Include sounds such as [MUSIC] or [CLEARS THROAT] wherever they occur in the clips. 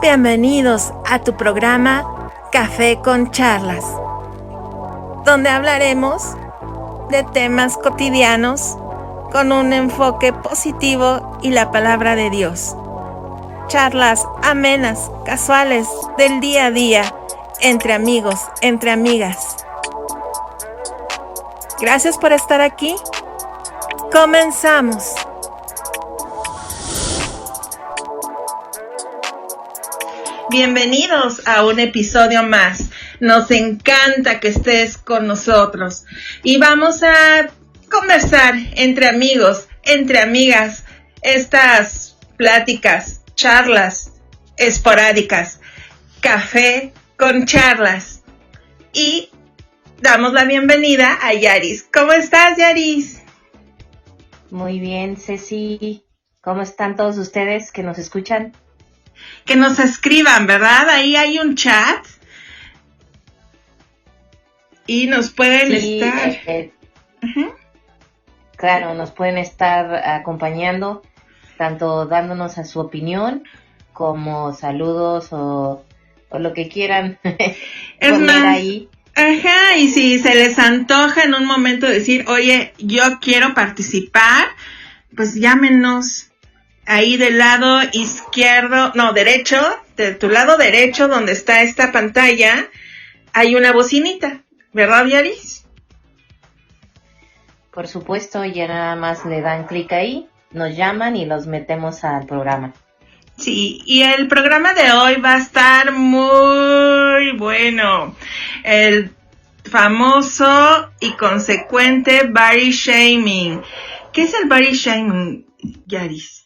Bienvenidos a tu programa Café con Charlas, donde hablaremos de temas cotidianos con un enfoque positivo y la palabra de Dios. Charlas amenas, casuales, del día a día, entre amigos, entre amigas. Gracias por estar aquí. Comenzamos. Bienvenidos a un episodio más. Nos encanta que estés con nosotros y vamos a conversar entre amigos, entre amigas, estas pláticas, charlas esporádicas, café con charlas. Y damos la bienvenida a Yaris. ¿Cómo estás, Yaris? Muy bien, Ceci. ¿Cómo están todos ustedes que nos escuchan? Que nos escriban, ¿verdad? Ahí hay un chat. Y nos pueden estar. Eh, claro, nos pueden estar acompañando, tanto dándonos a su opinión como saludos o, lo que quieran [LAUGHS] es poner ahí. Ajá, y si se les antoja en un momento decir, oye, yo quiero participar, pues llámenos ahí del lado izquierdo, no, derecho, de tu lado derecho donde está esta pantalla, hay una bocinita, ¿verdad, Yaris? Por supuesto, ya nada más le dan clic ahí, nos llaman y los metemos al programa. Sí, y el programa de hoy va a estar muy bueno. El famoso y consecuente body shaming. ¿Qué es el body shaming, Yaris?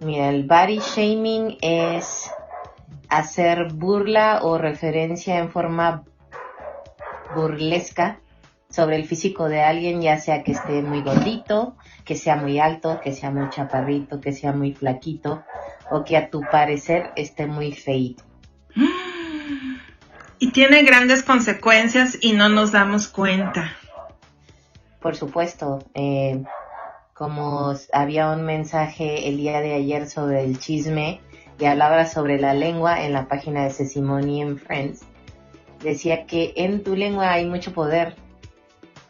Mira, el body shaming es hacer burla o referencia en forma burlesca sobre el físico de alguien, ya sea que esté muy gordito, que sea muy alto, que sea muy chaparrito, que sea muy flaquito, o que a tu parecer esté muy feito. Y tiene grandes consecuencias y no nos damos cuenta. Por supuesto, eh, como había un mensaje el día de ayer sobre el chisme y hablaba sobre la lengua en la página de Sesimony en Friends, decía que en tu lengua hay mucho poder.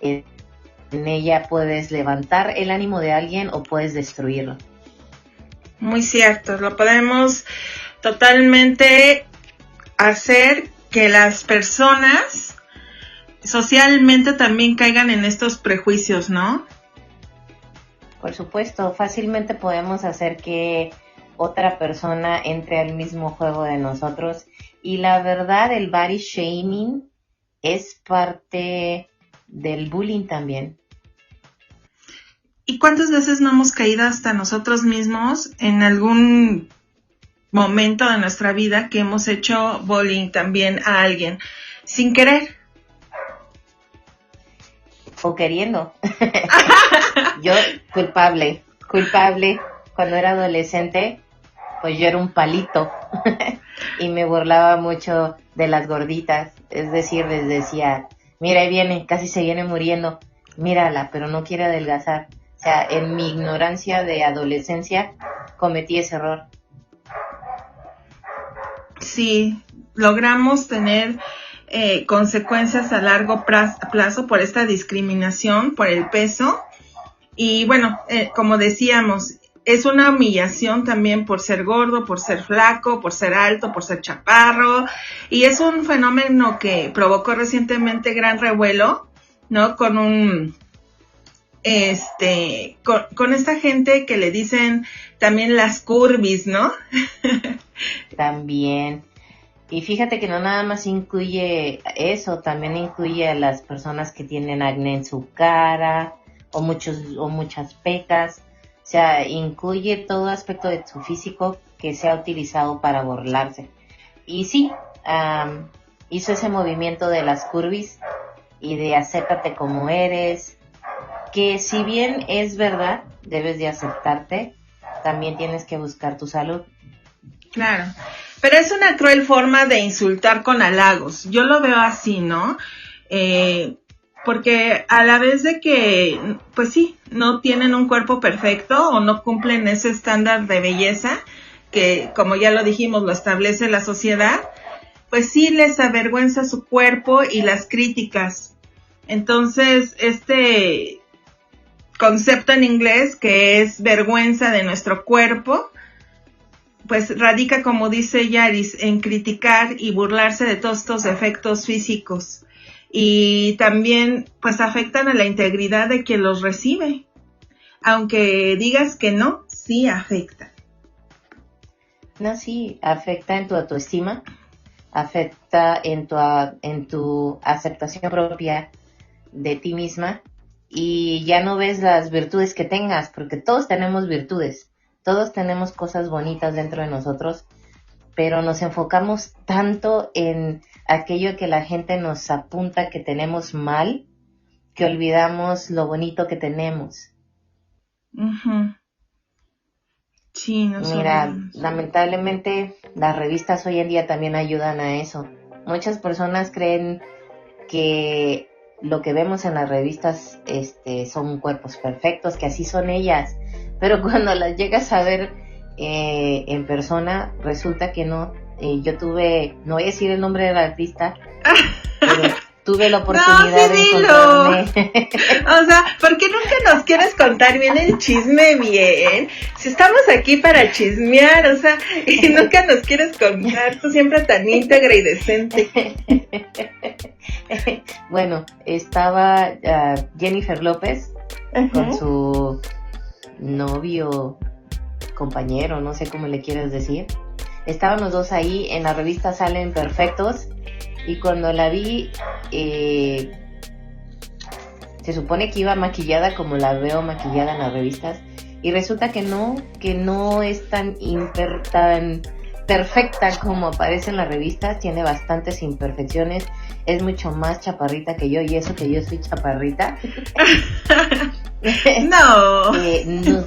En ella puedes levantar el ánimo de alguien o puedes destruirlo. Muy cierto, lo podemos totalmente hacer que las personas socialmente también caigan en estos prejuicios, ¿no? Por supuesto, fácilmente podemos hacer que otra persona entre al mismo juego de nosotros y la verdad el body shaming es parte del bullying también. ¿Y cuántas veces no hemos caído hasta nosotros mismos en algún momento de nuestra vida que hemos hecho bullying también a alguien sin querer? o queriendo. [LAUGHS] yo culpable, culpable. Cuando era adolescente, pues yo era un palito [LAUGHS] y me burlaba mucho de las gorditas. Es decir, les decía, mira, ahí viene, casi se viene muriendo, mírala, pero no quiere adelgazar. O sea, en mi ignorancia de adolescencia cometí ese error. Sí, logramos tener eh, consecuencias a largo plazo por esta discriminación, por el peso. Y bueno, eh, como decíamos, es una humillación también por ser gordo, por ser flaco, por ser alto, por ser chaparro. Y es un fenómeno que provocó recientemente gran revuelo, ¿no? Con un, este, con, esta gente que le dicen también las curvis, ¿no? [LAUGHS] también. Y fíjate que no nada más incluye eso, también incluye a las personas que tienen acné en su cara o, muchos, o muchas pecas. O sea, incluye todo aspecto de su físico que se ha utilizado para burlarse. Y sí, hizo ese movimiento de las curvis y de acéptate como eres, que si bien es verdad, debes de aceptarte, también tienes que buscar tu salud. Claro. Pero es una cruel forma de insultar con halagos. Yo lo veo así, ¿no? Eh, porque a la vez de que, pues sí, no tienen un cuerpo perfecto o no cumplen ese estándar de belleza, que como ya lo dijimos, lo establece la sociedad, pues sí les avergüenza su cuerpo y las críticas. Entonces, este concepto en inglés que es vergüenza de nuestro cuerpo, pues radica, como dice Yaris, en criticar y burlarse de todos estos efectos físicos. Y también, pues afectan a la integridad de quien los recibe. Aunque digas que no, sí afecta. No, sí, afecta en tu autoestima, afecta en tu, en tu aceptación propia de ti misma y ya no ves las virtudes que tengas, porque todos tenemos virtudes, todos tenemos cosas bonitas dentro de nosotros, pero nos enfocamos tanto en aquello que la gente nos apunta que tenemos mal, que olvidamos lo bonito que tenemos. Sí, no Mira, lamentablemente las revistas hoy en día también ayudan a eso. Muchas personas creen que lo que vemos en las revistas este, son cuerpos perfectos, que así son ellas, pero [LAUGHS] cuando las llegas a ver eh, en persona, resulta que no. Eh, yo tuve, no voy a decir el nombre de la artista, [LAUGHS] pero tuve la oportunidad de encontrarme. [LAUGHS] o sea, ¿por qué nunca nos quieres contar bien el chisme bien? Si estamos aquí para chismear, o sea, y [LAUGHS] nunca nos quieres contar, tú siempre tan íntegra y decente. bueno, estaba ah, Jennifer López con su novio, compañero, no sé cómo le quieres decir. Estaban los dos ahí, en la revista Salen Perfectos y cuando la vi, eh, se supone que iba maquillada como la veo maquillada en las revistas y resulta que no, que no es tan, tan perfecta como aparece en las revistas, tiene bastantes imperfecciones, es mucho más chaparrita que yo y eso que yo soy chaparrita. [LAUGHS] [LAUGHS] no. Eh, no.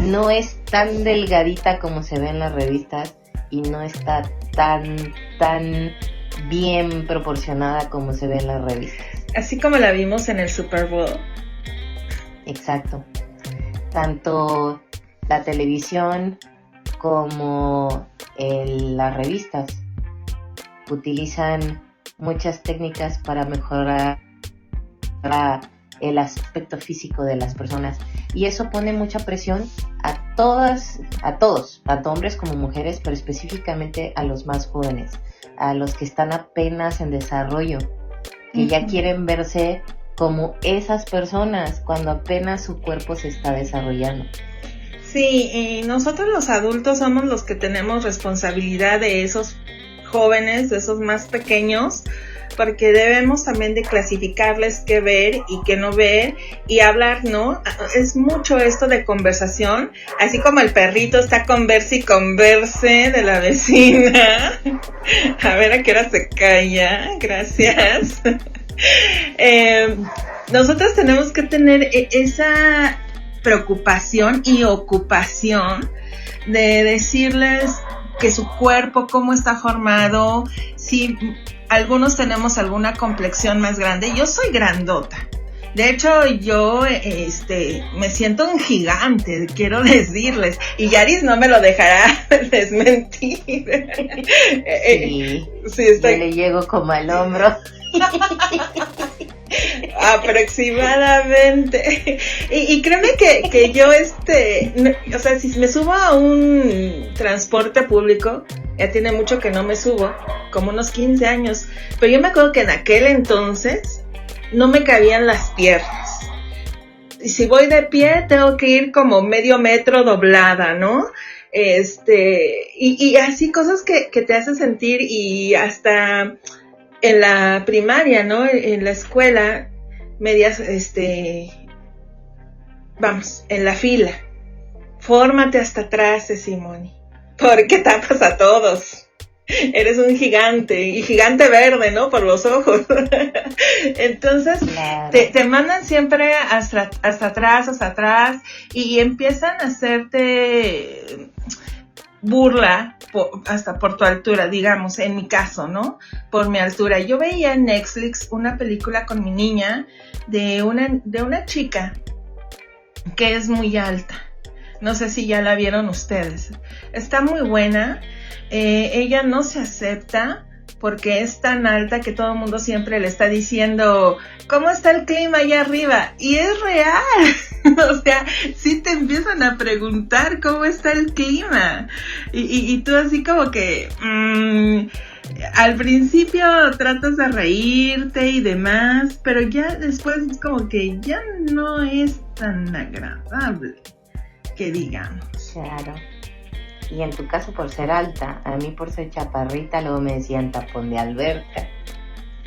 [LAUGHS] no es tan delgadita como se ve en las revistas y no está tan, tan bien proporcionada como se ve en las revistas. Así como la vimos en el Super Bowl. Exacto. Tanto la televisión como las revistas. Utilizan muchas técnicas para mejorar el aspecto físico de las personas. Y eso pone mucha presión a todas, a todos, tanto hombres como mujeres, pero específicamente a los más jóvenes, a los que están apenas en desarrollo, que ya quieren verse como esas personas cuando apenas su cuerpo se está desarrollando. Sí, y nosotros los adultos somos los que tenemos responsabilidad de esos jóvenes, de esos más pequeños, porque debemos también de clasificarles qué ver y qué no ver y hablar, ¿no? Es mucho esto de conversación, así como el perrito está converse y converse de la vecina. [LAUGHS] A ver a qué hora se calla, gracias. [LAUGHS] Eh, nosotros tenemos que tener e-, esa preocupación y ocupación de decirles que su cuerpo, cómo está formado, si algunos tenemos alguna complexión más grande. Yo soy grandota. De hecho, yo este, me siento un gigante, quiero decirles. Y Yaris no me lo dejará [LAUGHS] desmentir. Sí, sí estoy... le llego como al hombro. [LAUGHS] Aproximadamente. Y, créeme que, que, yo, este, o sea, si me subo a un transporte público, ya tiene mucho que no me subo, como unos 15 años, pero yo me acuerdo que en aquel entonces no me cabían las piernas. Y si voy de pie, tengo que ir como medio metro doblada, ¿no? Este, y, y así cosas que, que te hacen sentir y hasta en la primaria, ¿no? En la escuela, medias, este, vamos, en la fila. Fórmate hasta atrás, Simoni, porque tapas a todos. Eres un gigante y gigante verde, ¿no? Por los ojos. [LAUGHS] Entonces, te, mandan siempre hasta, hasta atrás, hasta atrás y empiezan a hacerte burla hasta por tu altura, digamos, en mi caso, ¿no? Por mi altura. Yo veía en Netflix una película con mi niña de una, de una chica que es muy alta, No sé si ya la vieron ustedes. Está muy buena. Eh, ella no se acepta porque es tan alta que todo el mundo siempre le está diciendo, ¿cómo está el clima allá arriba? Y es real. [LAUGHS] o sea, sí te empiezan a preguntar cómo está el clima. Y, tú así como que... Mm, al principio tratas de reírte y demás, pero ya después es como que ya no es tan agradable que digamos. Claro. Y en tu caso por ser alta, a mí por ser chaparrita, luego me decían tapón de alberca.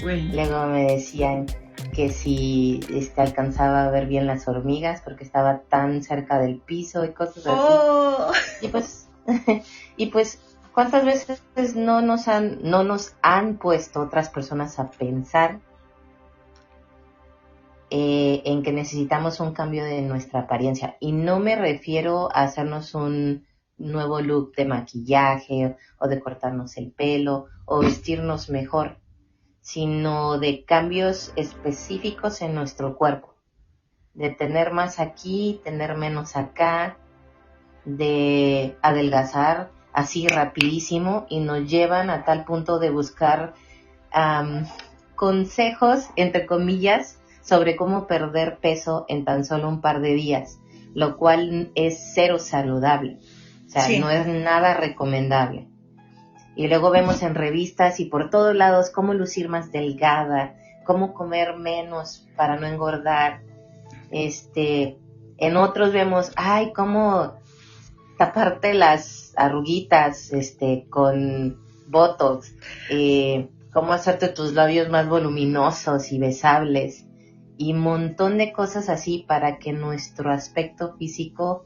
Luego me decían que si este, alcanzaba a ver bien las hormigas porque estaba tan cerca del piso y cosas así. Oh. Y pues, [LAUGHS] y pues, ¿cuántas veces no nos han, no nos han puesto otras personas a pensar eh, en que necesitamos un cambio de nuestra apariencia? Y no me refiero a hacernos un nuevo look de maquillaje o de cortarnos el pelo o vestirnos mejor, sino de cambios específicos en nuestro cuerpo, de tener más aquí, tener menos acá, de adelgazar así rapidísimo y nos llevan a tal punto de buscar consejos, entre comillas, sobre cómo perder peso en tan solo un par de días, lo cual es cero saludable. O sea, no es nada recomendable. Y luego vemos en revistas y por todos lados cómo lucir más delgada, cómo comer menos para no engordar. Este, en otros vemos, ay, cómo taparte las arruguitas, este, con botox, eh, cómo hacerte tus labios más voluminosos y besables y un montón de cosas así para que nuestro aspecto físico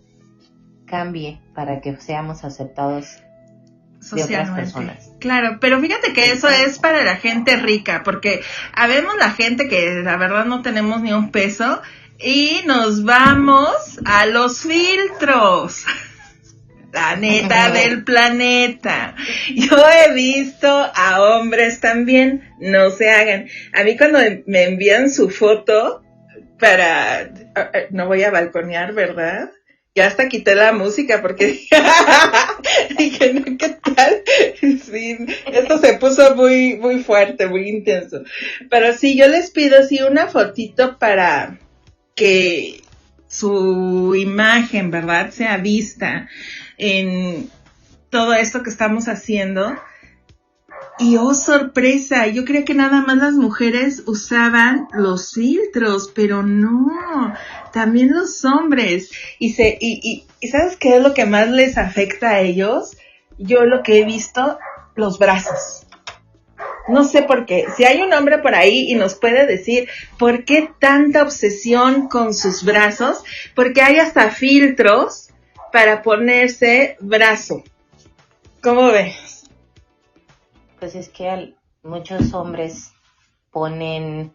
cambie para que seamos aceptados de otras personas. Claro, pero fíjate que eso es para la gente rica, porque habemos la gente que la verdad no tenemos ni un peso y nos vamos a los filtros. [LAUGHS] La neta [LAUGHS] del planeta. Yo he visto a hombres también, no se hagan. A mí cuando me envían su foto para, no voy a balconear, ¿verdad? Ya hasta quité la música porque [LAUGHS] dije, no, ¿qué tal? [LAUGHS] Sí, esto se puso muy, muy fuerte, muy intenso. Pero sí, yo les pido sí una fotito para que su imagen, ¿verdad?, sea vista en todo esto que estamos haciendo y oh, sorpresa, yo creía que nada más las mujeres usaban los filtros, pero no, también los hombres. Y, se, y, y, ¿sabes qué es lo que más les afecta a ellos? Yo lo que he visto, los brazos. No sé por qué. Si hay un hombre por ahí y nos puede decir por qué tanta obsesión con sus brazos, porque hay hasta filtros para ponerse brazo. ¿Cómo ves? Pues es que muchos hombres ponen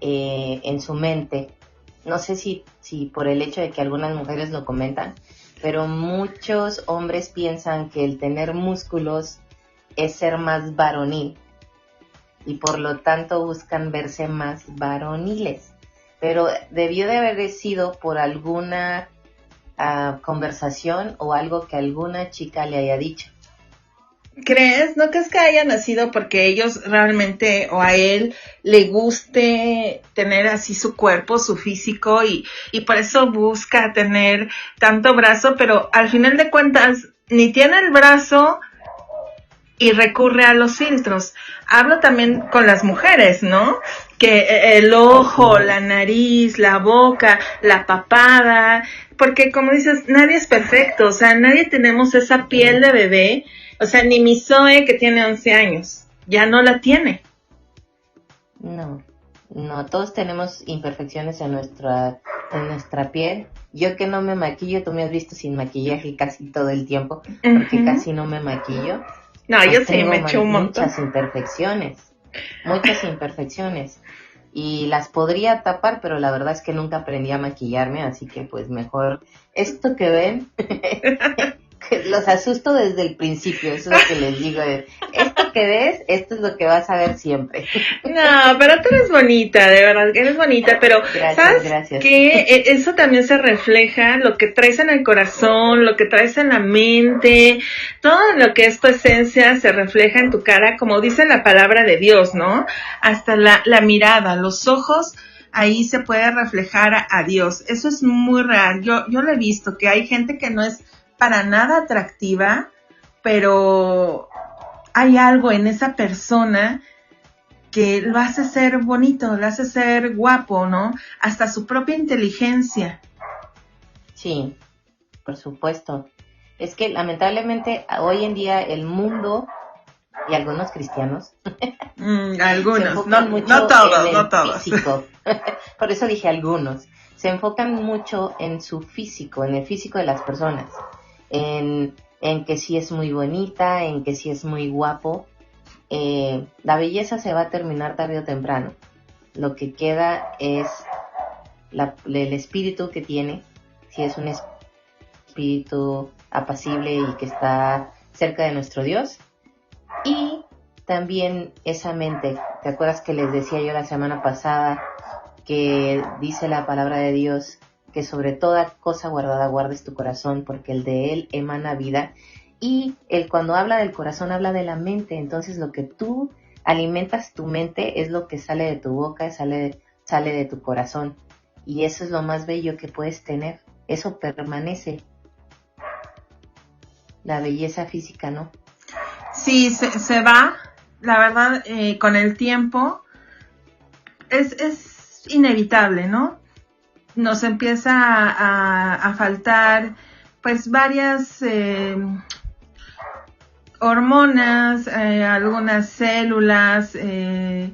eh, en su mente, no sé si, si por el hecho de que algunas mujeres lo comentan, pero muchos hombres piensan que el tener músculos es ser más varonil y por lo tanto buscan verse más varoniles. Pero debió de haber sido por alguna ah, conversación o algo que alguna chica le haya dicho. ¿Crees? ¿No crees que haya nacido porque ellos realmente o a él le guste tener así su cuerpo, su físico y, y por eso busca tener tanto brazo, pero al final de cuentas ni tiene el brazo y recurre a los filtros. Hablo también con las mujeres, ¿no? Que eh, el ojo, la nariz, la boca, la papada, porque como dices, nadie es perfecto, o sea, nadie tenemos esa piel de bebé o sea, ni mi Zoe, que tiene 11 años, ya no la tiene. No, no, todos tenemos imperfecciones en nuestra, en nuestra piel. Yo que no me maquillo, tú me has visto sin maquillaje casi todo el tiempo, porque casi no me maquillo. No, yo pues sí me echo un montón. Muchas imperfecciones, muchas imperfecciones. Y las podría tapar, pero la verdad es que nunca aprendí a maquillarme, así que pues mejor esto que ven [LAUGHS] [LAUGHS] los asusto desde el principio, eso es lo que les digo. Esto que ves, esto es lo que vas a ver siempre. [LAUGHS] No, pero tú eres bonita, de verdad, eres bonita, pero gracias, ¿sabes que Eso también se refleja, lo que traes en el corazón, lo que traes en la mente, todo lo que es tu esencia se refleja en tu cara, como dice la palabra de Dios, ¿no? Hasta la, la mirada, los ojos ahí se puede reflejar a, a, Dios. Eso es muy real. Yo, yo lo he visto, que hay gente que no es para nada atractiva, pero hay algo en esa persona que lo hace ser bonito, lo hace ser guapo, ¿no? Hasta su propia inteligencia. Sí, por supuesto. Es que lamentablemente hoy en día el mundo y algunos cristianos. [LAUGHS] Mm, algunos, no, no, todos, no todos. [LAUGHS] por eso dije algunos. Se enfocan mucho en su físico, en el físico de las personas en, que si es muy bonita, en que si es muy guapo. Eh, la belleza se va a terminar tarde o temprano. Lo que queda es el espíritu que tiene, si es un espíritu apacible y que está cerca de nuestro Dios. Y también esa mente, ¿te acuerdas que les decía yo la semana pasada que dice la palabra de Dios que sobre toda cosa guardada guardes tu corazón, porque el de él emana vida. Y él cuando habla del corazón habla de la mente, entonces lo que tú alimentas tu mente es lo que sale de tu boca, sale, sale de tu corazón. Y eso es lo más bello que puedes tener. Eso permanece. La belleza física, ¿no? Sí, se, va. La verdad, eh, con el tiempo es, es inevitable, ¿no? Nos empieza a, faltar pues varias eh, hormonas, eh, algunas células, eh,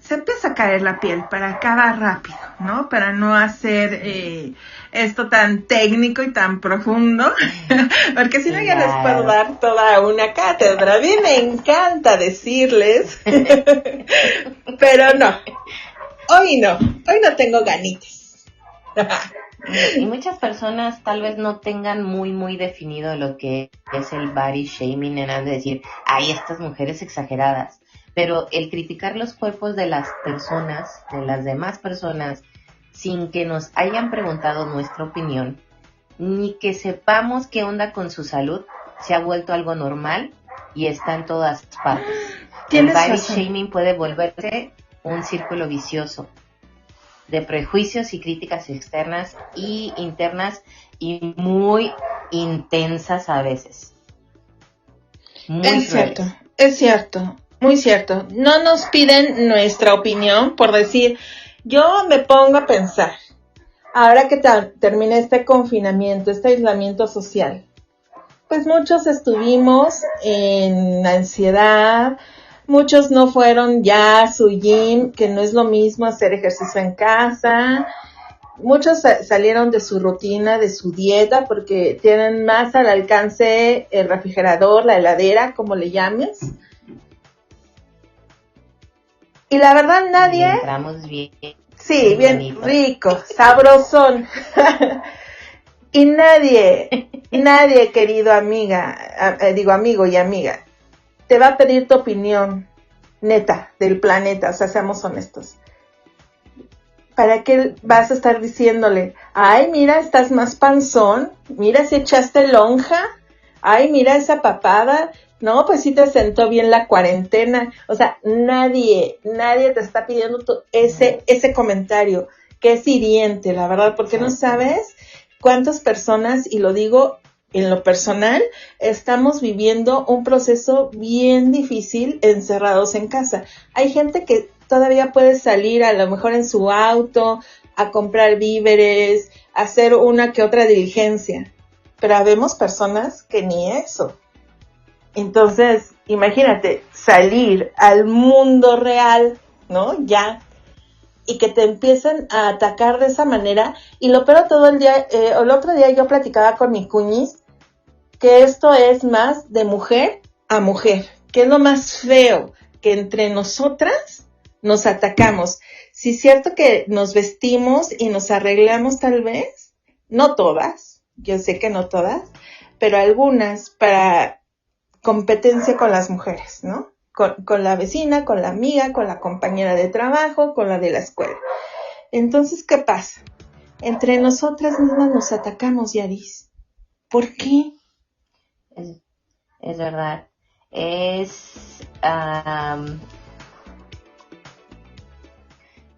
se empieza a caer la piel para acabar rápido, ¿no? Para no hacer esto tan técnico y tan profundo, [LAUGHS] porque si no ya les puedo dar toda una cátedra. A mí me encanta decirles, [LAUGHS] pero no, hoy no, hoy no tengo ganitas. Y muchas personas tal vez no tengan muy, muy definido lo que es el body shaming, en de decir, hay estas mujeres exageradas. Pero el criticar los cuerpos de las personas, de las demás personas, sin que nos hayan preguntado nuestra opinión, ni que sepamos qué onda con su salud, se ha vuelto algo normal y está en todas partes. [GASPS] El body shaming puede volverse un círculo vicioso de prejuicios y críticas externas y internas y muy intensas a veces. es cierto, es cierto, muy cierto. No nos piden nuestra opinión por decir, yo me pongo a pensar, ahora que termine este confinamiento, este aislamiento social, pues muchos estuvimos en ansiedad, Muchos no fueron ya a su gym, que no es lo mismo hacer ejercicio en casa. Muchos salieron de su rutina, de su dieta, porque tienen más al alcance el refrigerador, la heladera, como le llames. Y la verdad nadie... Entramos bien. Sí, bien rico, sabrosón. [LAUGHS] y nadie, [LAUGHS] nadie, querido amiga, eh, digo amigo y amiga, te va a pedir tu opinión neta del planeta, o sea, seamos honestos. ¿Para qué vas a estar diciéndole, ay, mira, estás más panzón, mira si echaste lonja, ay, mira esa papada, no, pues sí te sentó bien la cuarentena, o sea, nadie, nadie te está pidiendo ese, ese comentario, que es hiriente, la verdad, porque no sabes cuántas personas, y lo digo en lo personal, estamos viviendo un proceso bien difícil encerrados en casa. Hay gente que todavía puede salir a lo mejor en su auto a comprar víveres, hacer una que otra diligencia, pero habemos personas que ni eso. Entonces, imagínate salir al mundo real, ¿no? Ya y que te empiecen a atacar de esa manera. Y lo peor todo el día, eh, el otro día yo platicaba con mi cuñis que esto es más de mujer a mujer, que es lo más feo, que entre nosotras nos atacamos. Si es cierto que nos vestimos y nos arreglamos tal vez, no todas, yo sé que no todas, pero algunas para competencia con las mujeres, ¿no? Con, con, la vecina, con la amiga, con la compañera de trabajo, con la de la escuela. Entonces, ¿qué pasa? Entre nosotras mismas nos atacamos, Yaris. ¿Por qué? Es, es verdad. Es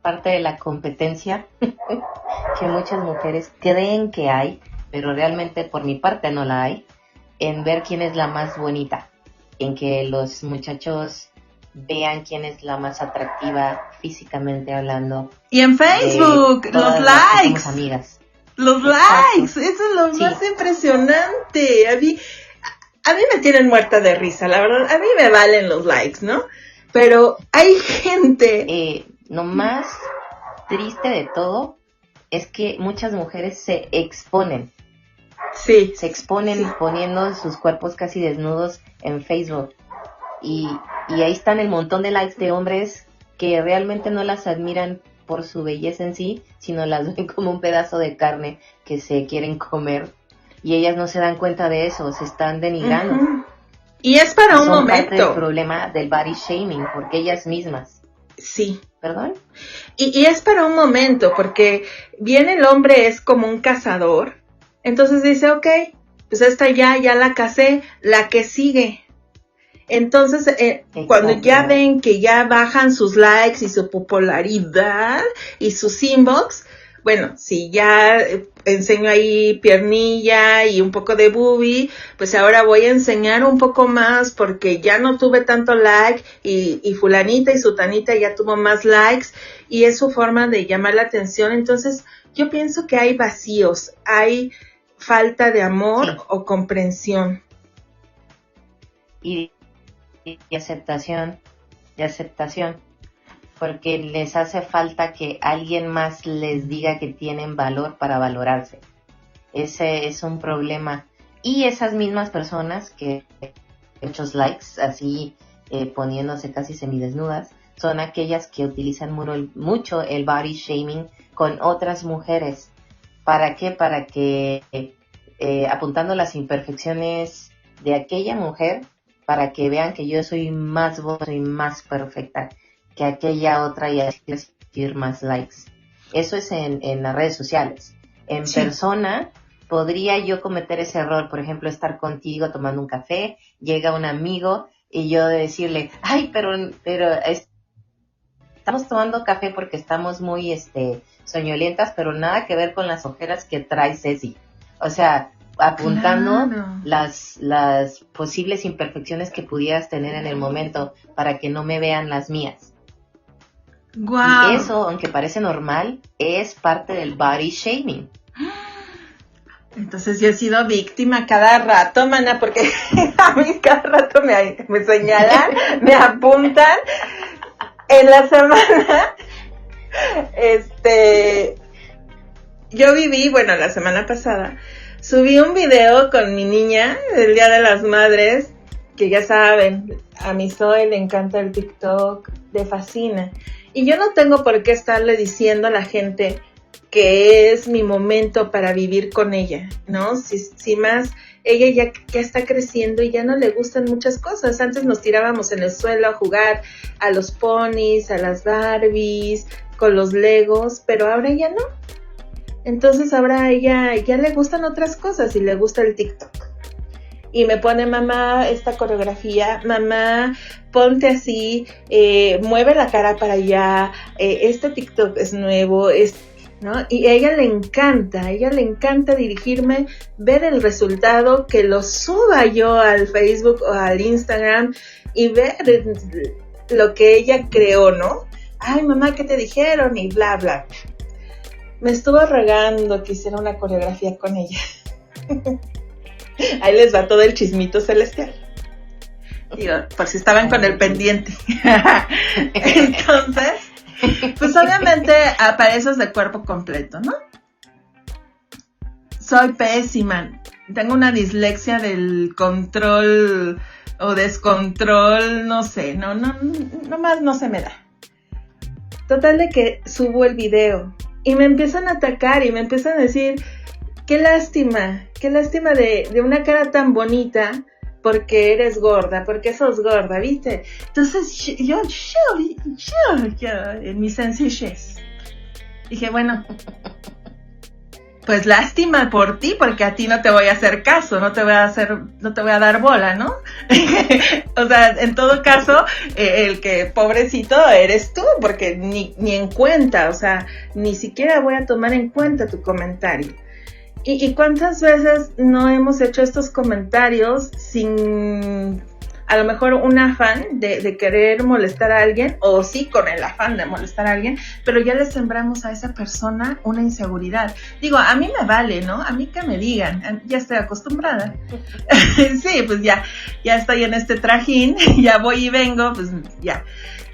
parte de la competencia [LAUGHS] que muchas mujeres creen que hay, pero realmente por mi parte no la hay, en ver quién es la más bonita, en que los muchachos vean quién es la más atractiva físicamente hablando. Y en Facebook, los likes. Amigas. Los likes, eso es lo más impresionante. A mí, a mí me tienen muerta de risa, la verdad. A mí me valen los likes, ¿no? Pero hay gente. Eh, lo más triste de todo es que muchas mujeres se exponen. Sí. Se exponen poniendo sus cuerpos casi desnudos en Facebook. Y, y ahí están el montón de likes de hombres que realmente no las admiran por su belleza en sí, sino las [LAUGHS] ven como un pedazo de carne que se quieren comer. Y ellas no se dan cuenta de eso, se están denigrando. Y es para un momento. el problema del body shaming, porque ellas mismas. Sí. ¿Perdón? Y, y es para un momento, porque viene el hombre, es como un cazador. Entonces dice, ok, pues esta ya, ya la casé, la que sigue. Entonces, eh, cuando ya ven que ya bajan sus likes y su popularidad y sus inbox, bueno, si ya eh, enseño ahí piernilla y un poco de boobie, pues ahora voy a enseñar un poco más porque ya no tuve tanto like y, y fulanita y sutanita ya tuvo más likes y es su forma de llamar la atención. Entonces, yo pienso que hay vacíos, hay falta de amor o comprensión. Y, y, aceptación, y aceptación porque les hace falta que alguien más les diga que tienen valor para valorarse. Ese es un problema. Y esas mismas personas que muchos likes, así eh, poniéndose casi semidesnudas, son aquellas que utilizan mucho el body shaming con otras mujeres. ¿Para qué? Para que eh, apuntando las imperfecciones de aquella mujer, para que vean que yo soy más voz y más perfecta que aquella otra y así recibir más likes. Eso es en, en las redes sociales. En persona podría yo cometer ese error, por ejemplo, estar contigo tomando un café, llega un amigo y yo decirle, ay, pero, pero estamos tomando café porque estamos muy, este, soñolientas, pero nada que ver con las ojeras que trae Ceci. O sea, apuntando las, las posibles imperfecciones que pudieras tener en el momento para que no me vean las mías. Y eso, aunque parece normal, es parte del body shaming. Entonces yo he sido víctima cada rato, mana, porque [LAUGHS] a mí cada rato me, me señalan, me apuntan. En la semana, este, yo viví, bueno, la semana pasada, subí un video con mi niña del Día de las Madres, que ya saben, a mi Zoe le encanta el TikTok, le fascina. Y yo no tengo por qué estarle diciendo a la gente que es mi momento para vivir con ella, ¿no? Si, más ella ya, ya, está creciendo y ya no le gustan muchas cosas. Antes nos tirábamos en el suelo a jugar a los ponis, a las Barbies, con los Legos, pero ahora ya no. Entonces ahora ella ya le gustan otras cosas y le gusta el TikTok y me pone mamá esta coreografía, mamá, ponte así, eh, mueve la cara para allá, eh, este TikTok es nuevo, es, ¿no? Y a ella le encanta, a ella le encanta dirigirme, ver el resultado, que lo suba yo al Facebook o al Instagram y ver lo que ella creó, ¿no? Ay, mamá, ¿qué te dijeron? Y bla, bla. Me estuvo rogando que hiciera una coreografía con ella. [LAUGHS] [LAUGHS] Ahí les va todo el chismito celestial. Digo, por si estaban con el pendiente. [LAUGHS] Entonces, pues obviamente apareces de cuerpo completo, ¿no? Soy pésima. Tengo una dislexia del control o descontrol, no sé, no, no, no más no se me da. Total de que subo el video y me empiezan a atacar y me empiezan a decir, qué lástima, qué lástima de, una cara tan bonita porque eres gorda, porque sos gorda, ¿viste? Entonces yo, yo, yo, yo, en mi sencillez, dije, bueno, pues lástima por ti, porque a ti no te voy a hacer caso, no te voy a hacer, no te voy a dar bola, ¿no? [LAUGHS] o sea, en todo caso, eh, el que pobrecito eres tú, porque ni, ni en cuenta, o sea, ni siquiera voy a tomar en cuenta tu comentario. ¿Y, cuántas veces no hemos hecho estos comentarios sin a lo mejor un afán de, querer molestar a alguien, o sí con el afán de molestar a alguien, pero ya le sembramos a esa persona una inseguridad. Digo, a mí me vale, ¿no? A mí que me digan, ya estoy acostumbrada. [LAUGHS] sí, pues ya, ya estoy en este trajín, [LAUGHS] ya voy y vengo, pues ya.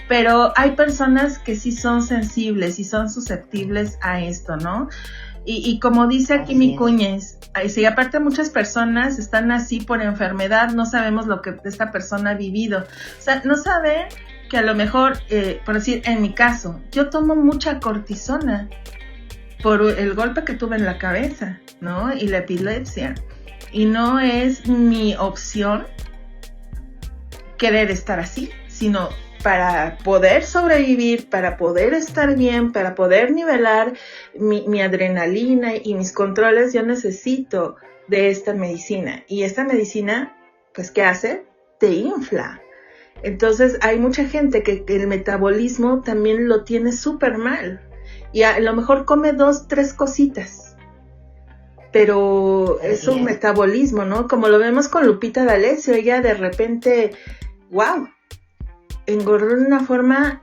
Pero hay personas que sí son sensibles y son susceptibles a esto, ¿no? Y, como dice aquí mi cuñez, sí, aparte muchas personas están así por enfermedad, no sabemos lo que esta persona ha vivido. O sea, no saben que a lo mejor, eh, por decir, en mi caso, yo tomo mucha cortisona por el golpe que tuve en la cabeza, ¿no? Y la epilepsia. Y no es mi opción querer estar así, sino para poder sobrevivir, para poder estar bien, para poder nivelar mi, adrenalina y mis controles, yo necesito de esta medicina. Y esta medicina, pues, ¿qué hace? Te infla. Entonces hay mucha gente que, el metabolismo también lo tiene súper mal. Y a lo mejor come dos, tres cositas. Pero es un metabolismo, ¿no? Como lo vemos con Lupita D'Alessio, ella de repente, wow, engordó de una forma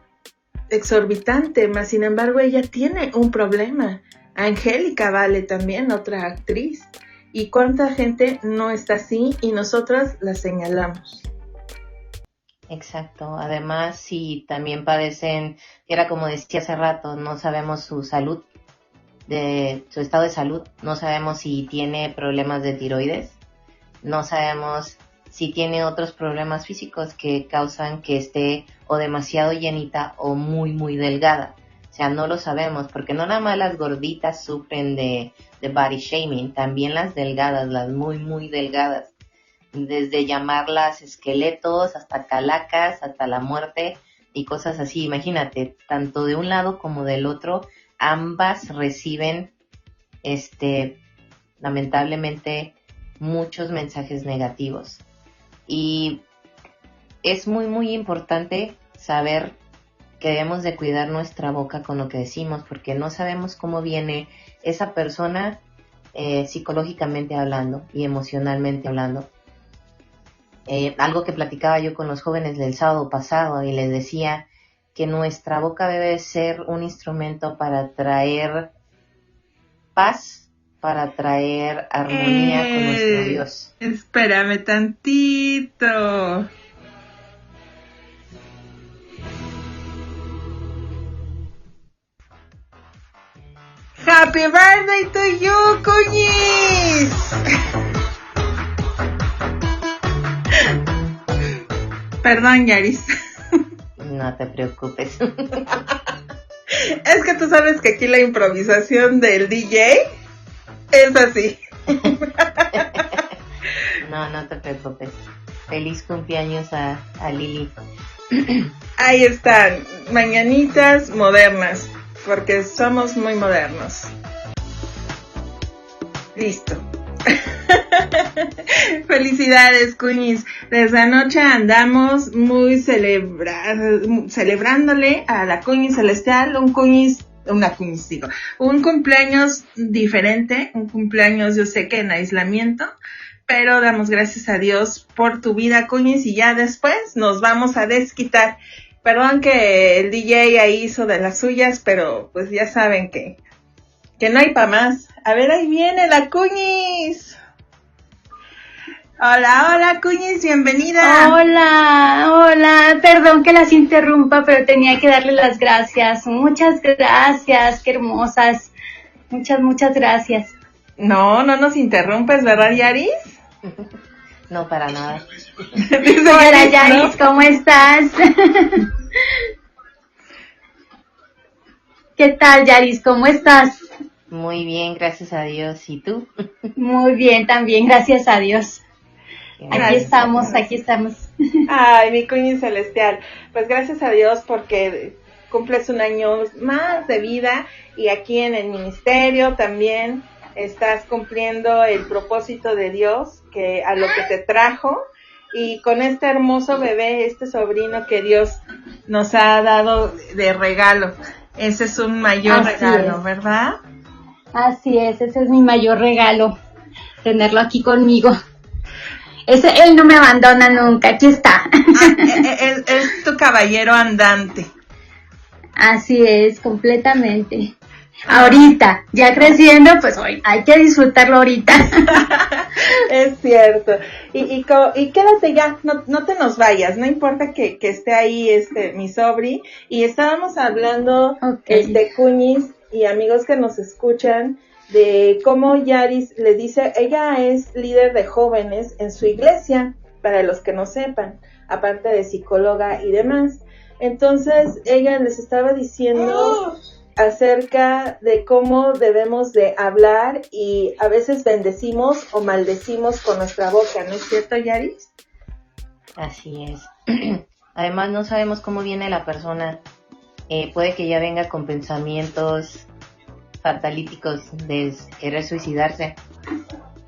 exorbitante, más sin embargo ella tiene un problema. Angélica Vale también, otra actriz. ¿Y cuánta gente no está así y nosotras la señalamos? Exacto. Además, si también padecen, era como decía hace rato, no sabemos su salud, de su estado de salud, no sabemos si tiene problemas de tiroides, no sabemos si tiene otros problemas físicos que causan que esté o demasiado llenita o muy, muy delgada. O sea, no lo sabemos, porque no nada más las gorditas sufren de, body shaming, también las delgadas, las muy, muy delgadas. Desde llamarlas esqueletos hasta calacas, hasta la muerte y cosas así. Imagínate, tanto de un lado como del otro, ambas reciben, este, lamentablemente, muchos mensajes negativos. Y es muy, muy importante saber que debemos de cuidar nuestra boca con lo que decimos, porque no sabemos cómo viene esa persona eh, psicológicamente hablando y emocionalmente hablando. Eh, algo que platicaba yo con los jóvenes del sábado pasado y les decía que nuestra boca debe ser un instrumento para traer paz para traer armonía con nuestro eh, Dios. Espérame tantito. Happy birthday to you, coñis. [LAUGHS] Perdón, Yaris. No te preocupes. [LAUGHS] Es que tú sabes que aquí la improvisación del DJ es así. [LAUGHS] no, no te preocupes. Feliz cumpleaños a, a Lili. [CLEARS THROAT] Ahí están, mañanitas modernas, porque somos muy modernos. Listo. [LAUGHS] Felicidades, Cuñis. Desde anoche andamos muy celebra celebrándole a la Cuñis Celestial, un Cuñis una digo, un cumpleaños diferente, un cumpleaños yo sé que en aislamiento, pero damos gracias a Dios por tu vida, Cuñis, y ya después nos vamos a desquitar. Perdón que el DJ ahí hizo de las suyas, pero pues ya saben que, que no hay para más. A ver, ahí viene la Cuñis. Hola, hola, Cuñis, bienvenida. Hola, hola, perdón que las interrumpa, pero tenía que darle las gracias. Muchas gracias, qué hermosas. Muchas, muchas gracias. No, no nos interrumpes, ¿verdad, Yaris? [LAUGHS] No, para nada. [LAUGHS] hola, Yaris, ¿cómo estás? [LAUGHS] ¿Qué tal, Yaris? ¿Cómo estás? Muy bien, gracias a Dios. ¿Y tú? Muy bien, también, gracias a Dios. Aquí estamos, aquí estamos. Ay, mi Queenie Celestial. Pues gracias a Dios porque cumples un año más de vida y aquí en el ministerio también estás cumpliendo el propósito de Dios que a lo que te trajo y con este hermoso bebé, este sobrino que Dios nos ha dado de regalo. Ese es un mayor regalo, ¿verdad? Así es, ese es mi mayor regalo, tenerlo aquí conmigo. Ese, él no me abandona nunca, aquí está. Ah, [LAUGHS] él, es tu caballero andante. Así es, completamente. Ahorita, ya creciendo, pues hoy hay que disfrutarlo ahorita. [LAUGHS] es cierto. Y, y, y quédate ya, no, no, te nos vayas, no importa que, que, esté ahí este mi sobri. Y estábamos hablando, okay. este, Cuñis y amigos que nos escuchan, de cómo Yaris le dice, ella es líder de jóvenes en su iglesia, para los que no sepan, aparte de psicóloga y demás. Entonces ella les estaba diciendo acerca de cómo debemos de hablar y a veces bendecimos o maldecimos con nuestra boca, ¿no es cierto, Yaris? Así es. [CLEARS THROAT] Además no sabemos cómo viene la persona. Eh, puede que ya venga con pensamientos fatalíticos de querer suicidarse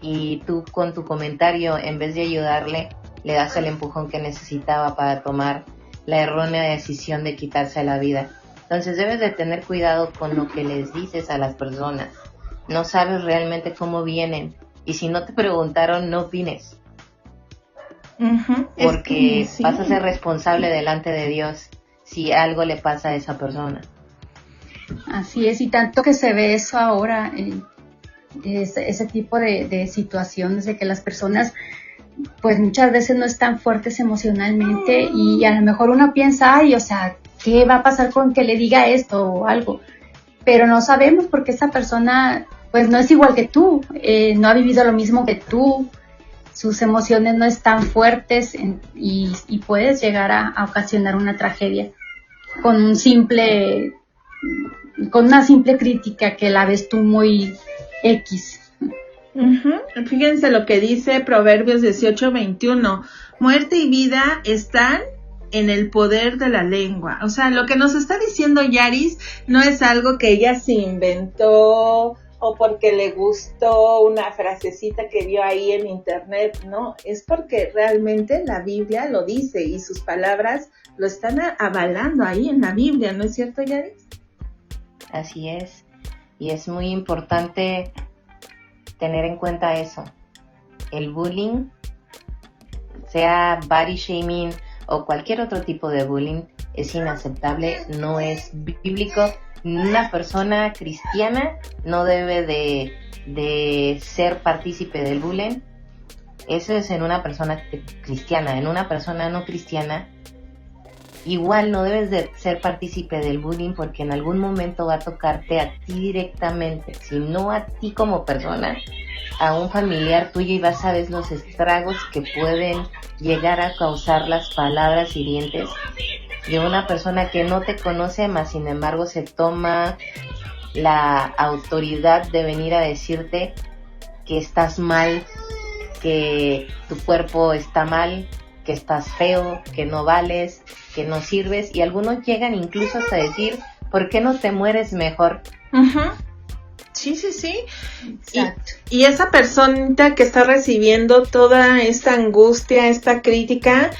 y tú con tu comentario en vez de ayudarle le das el empujón que necesitaba para tomar la errónea decisión de quitarse la vida. Entonces debes de tener cuidado con lo que les dices a las personas. No sabes realmente cómo vienen y si no te preguntaron no opines. Porque vas a ser responsable delante de Dios si algo le pasa a esa persona. Así es, y tanto que se ve eso ahora, eh, ese, tipo de, situaciones de que las personas pues muchas veces no están fuertes emocionalmente y a lo mejor uno piensa, ay, o sea, ¿qué va a pasar con que le diga esto o algo? Pero no sabemos porque esa persona pues no es igual que tú, eh, no ha vivido lo mismo que tú, sus emociones no están fuertes y, puedes llegar a, ocasionar una tragedia con un simple, con una simple crítica que la ves tú muy X. Fíjense lo que dice Proverbios 18:21. Muerte y vida están en el poder de la lengua. O sea, lo que nos está diciendo Yaris no es algo que ella se inventó o porque le gustó una frasecita que vio ahí en internet, no, es porque realmente la Biblia lo dice y sus palabras lo están avalando ahí en la Biblia, ¿no es cierto, Yaris? Así es. Y es muy importante tener en cuenta eso. El bullying, sea body shaming o cualquier otro tipo de bullying, es inaceptable, no es bíblico. Una persona cristiana no debe de, de ser partícipe del bullying. Eso es en una persona cristiana. En una persona no cristiana, igual no debes de ser partícipe del bullying porque en algún momento va a tocarte a ti directamente, si no a ti como persona, a un familiar tuyo y vas a ver los estragos que pueden llegar a causar las palabras hirientes de una persona que no te conoce, más sin embargo se toma la autoridad de venir a decirte que estás mal, que tu cuerpo está mal, que estás feo, que no vales, que no sirves y algunos llegan incluso hasta decir, ¿por qué no te mueres mejor? Sí, sí, sí. Y, y, esa persona que está recibiendo toda esta angustia, esta crítica,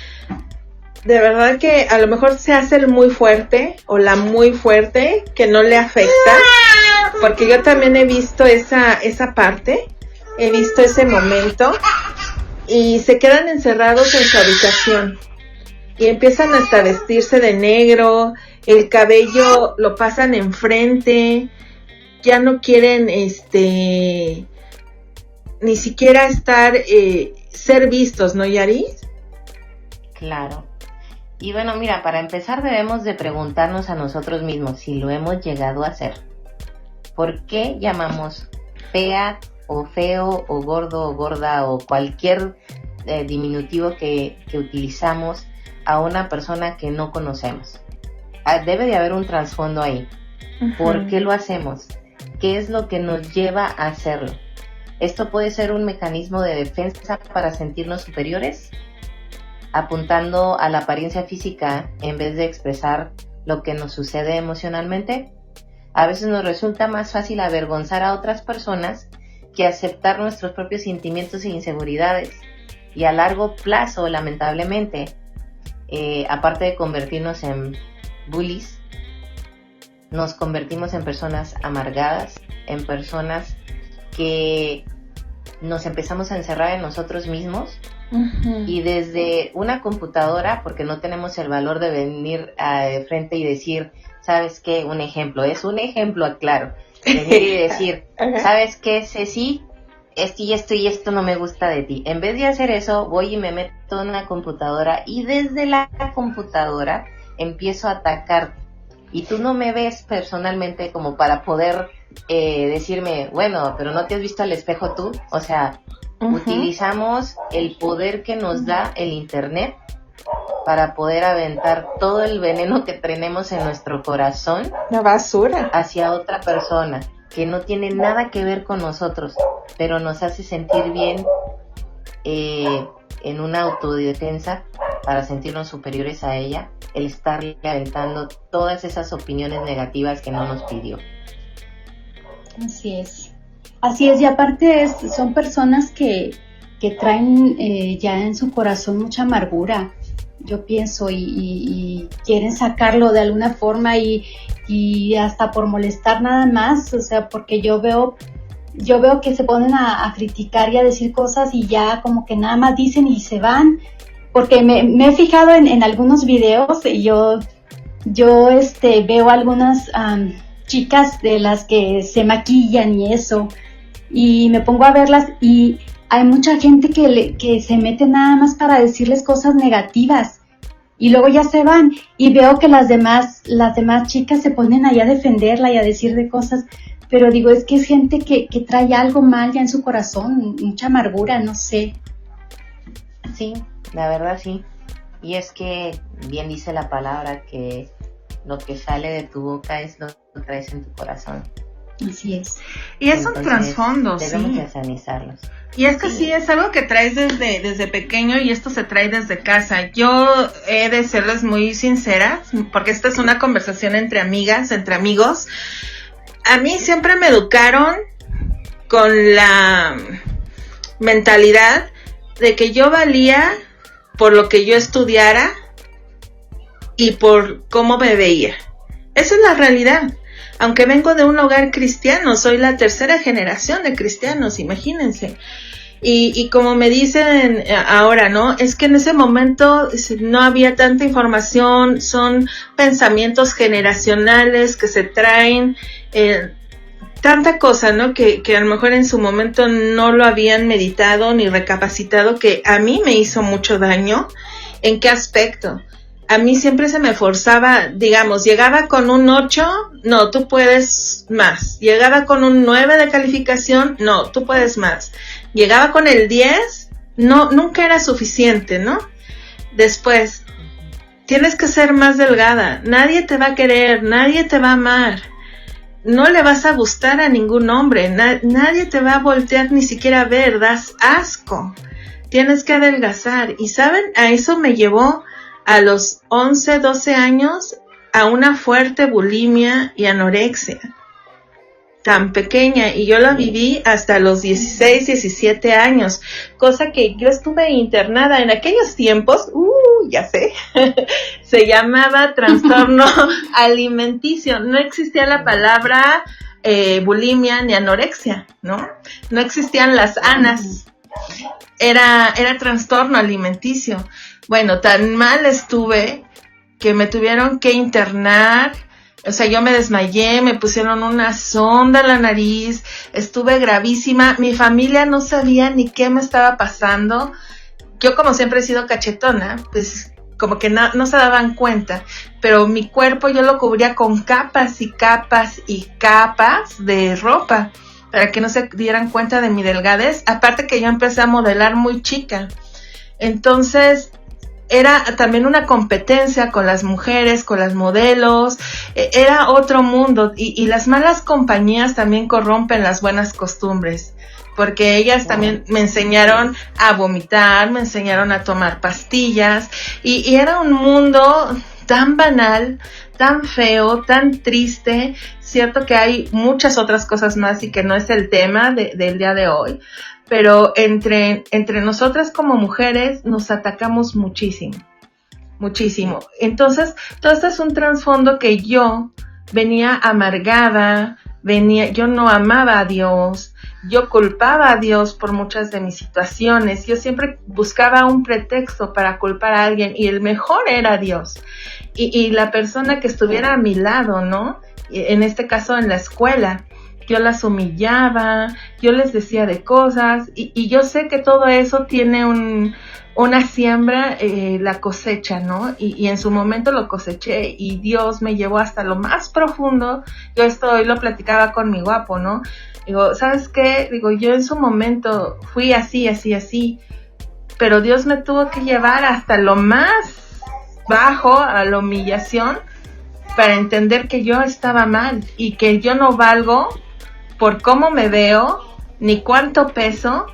de verdad que a lo mejor se hace el muy fuerte o la muy fuerte que no le afecta, porque yo también he visto esa, esa parte, he visto ese momento y se quedan encerrados en su habitación y empiezan hasta vestirse de negro, el cabello lo pasan enfrente, ya no quieren este ni siquiera estar eh, ser vistos, ¿no, Yaris? Claro. Y bueno, mira, para empezar debemos de preguntarnos a nosotros mismos si lo hemos llegado a hacer. ¿Por qué llamamos fea o feo o gordo o gorda o cualquier eh, diminutivo que, que utilizamos a una persona que no conocemos. Ah, debe de haber un trasfondo ahí. ¿Por qué lo hacemos? qué es lo que nos lleva a hacerlo. Esto puede ser un mecanismo de defensa para sentirnos superiores, apuntando a la apariencia física en vez de expresar lo que nos sucede emocionalmente. A veces nos resulta más fácil avergonzar a otras personas que aceptar nuestros propios sentimientos e inseguridades. Y a largo plazo, lamentablemente, eh, aparte de convertirnos en bullies, nos convertimos en personas amargadas, en personas que nos empezamos a encerrar en nosotros mismos y desde una computadora, porque no tenemos el valor de venir de frente y decir, ¿sabes qué? Un ejemplo, es un ejemplo, claro. Venir y decir, ¿sabes qué, Ceci? Esto y esto y esto no me gusta de ti. En vez de hacer eso, voy y me meto en una computadora y desde la computadora empiezo a atacar. Y tú no me ves personalmente como para poder eh, decirme, bueno, pero no te has visto al espejo tú. O sea, utilizamos el poder que nos da el Internet para poder aventar todo el veneno que tenemos en nuestro corazón. La basura. Hacia otra persona que no tiene nada que ver con nosotros, pero nos hace sentir bien eh, en una autodefensa para sentirnos superiores a ella, el estar aventando todas esas opiniones negativas que no nos pidió. Así es. Así es, y aparte es, son personas que, que traen eh, ya en su corazón mucha amargura, yo pienso, y, quieren sacarlo de alguna forma y, hasta por molestar nada más, o sea, porque yo veo, yo veo que se ponen a, criticar y a decir cosas y ya como que nada más dicen y se van, porque me, he fijado en, algunos videos y yo, yo este, veo algunas chicas de las que se maquillan y eso, y me pongo a verlas y hay mucha gente que, que se mete nada más para decirles cosas negativas y luego ya se van y veo que las demás, las demás chicas se ponen ahí a defenderla y a decir de cosas, pero digo, es que es gente que, que trae algo mal ya en su corazón, mucha amargura, no sé. Sí, la verdad sí. Y es que bien dice la palabra que lo que sale de tu boca es lo que traes en tu corazón. Así es. Y es un trasfondo, debemos sí. sanizarlos. Y es que sí. es algo que traes desde, desde pequeño y esto se trae desde casa. Yo he de serles muy sincera, porque esta es una conversación entre amigas, entre amigos. A mí siempre me educaron con la mentalidad de que yo valía por lo que yo estudiara y por cómo me veía. Esa es la realidad aunque vengo de un hogar cristiano, soy la tercera generación de cristianos, imagínense. Y, como me dicen ahora, ¿no? Es que en ese momento no había tanta información, son pensamientos generacionales que se traen, eh, tanta cosa, ¿no? Que, que a lo mejor en su momento no lo habían meditado ni recapacitado, que a mí me hizo mucho daño. ¿En qué aspecto? A mí siempre se me forzaba, digamos, llegaba con un 8, no, tú puedes más. Llegaba con un 9 de calificación, no, tú puedes más. Llegaba con el 10, no, nunca era suficiente, ¿no? Después, tienes que ser más delgada, nadie te va a querer, nadie te va a amar. No le vas a gustar a ningún hombre, nadie te va a voltear ni siquiera a ver, das asco. Tienes que adelgazar. Y saben, a eso me llevó a los 11, 12 años a una fuerte bulimia y anorexia tan pequeña y yo la viví hasta los 16, 17 años, cosa que yo estuve internada en aquellos tiempos, uh, ya sé, [LAUGHS] se llamaba trastorno [LAUGHS] alimenticio, no existía la palabra eh, bulimia ni anorexia, ¿no? No existían las ANAS, era, era trastorno alimenticio. Bueno, tan mal estuve que me tuvieron que internar. O sea, yo me desmayé, me pusieron una sonda en la nariz, estuve gravísima. Mi familia no sabía ni qué me estaba pasando. Yo como siempre he sido cachetona, pues como que no, no, se daban cuenta, pero mi cuerpo yo lo cubría con capas y capas y capas de ropa para que no se dieran cuenta de mi delgadez. Aparte que yo empecé a modelar muy chica. Entonces, era también una competencia con las mujeres, con las modelos, e, era otro mundo y, las malas compañías también corrompen las buenas costumbres porque ellas también me enseñaron a vomitar, me enseñaron a tomar pastillas y, y, era un mundo tan banal, tan feo, tan triste, cierto que hay muchas otras cosas más y que no es el tema del día de hoy, pero entre, entre nosotras como mujeres nos atacamos muchísimo, muchísimo. Entonces, todo esto es un trasfondo que yo venía amargada, venía, yo no amaba a Dios, yo culpaba a Dios por muchas de mis situaciones, yo siempre buscaba un pretexto para culpar a alguien y el mejor era Dios. Y, y la persona que estuviera a mi lado, ¿no? En este caso en la escuela yo las humillaba, yo les decía de cosas y, yo sé que todo eso tiene un, una siembra, eh, la cosecha, ¿no? Y, en su momento lo coseché y Dios me llevó hasta lo más profundo. Yo esto hoy lo platicaba con mi guapo, ¿no? Digo, ¿sabes qué? Digo, yo en su momento fui así, así, así, pero Dios me tuvo que llevar hasta lo más bajo, a la humillación, para entender que yo estaba mal y que yo no valgo por cómo me veo, ni cuánto peso,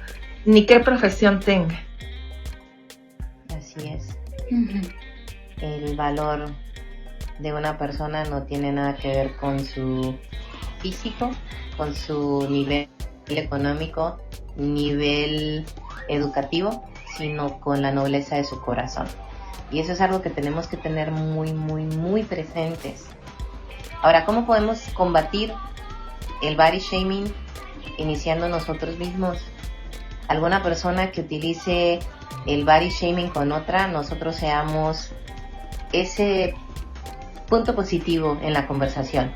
ni qué profesión tenga. Así es. El valor de una persona no tiene nada que ver con su físico, con su nivel económico, nivel educativo, sino con la nobleza de su corazón. Y eso es algo que tenemos que tener muy, muy, muy presentes. Ahora, ¿cómo podemos combatir el body shaming iniciando nosotros mismos. Alguna persona que utilice el body shaming con otra, nosotros seamos ese punto positivo en la conversación.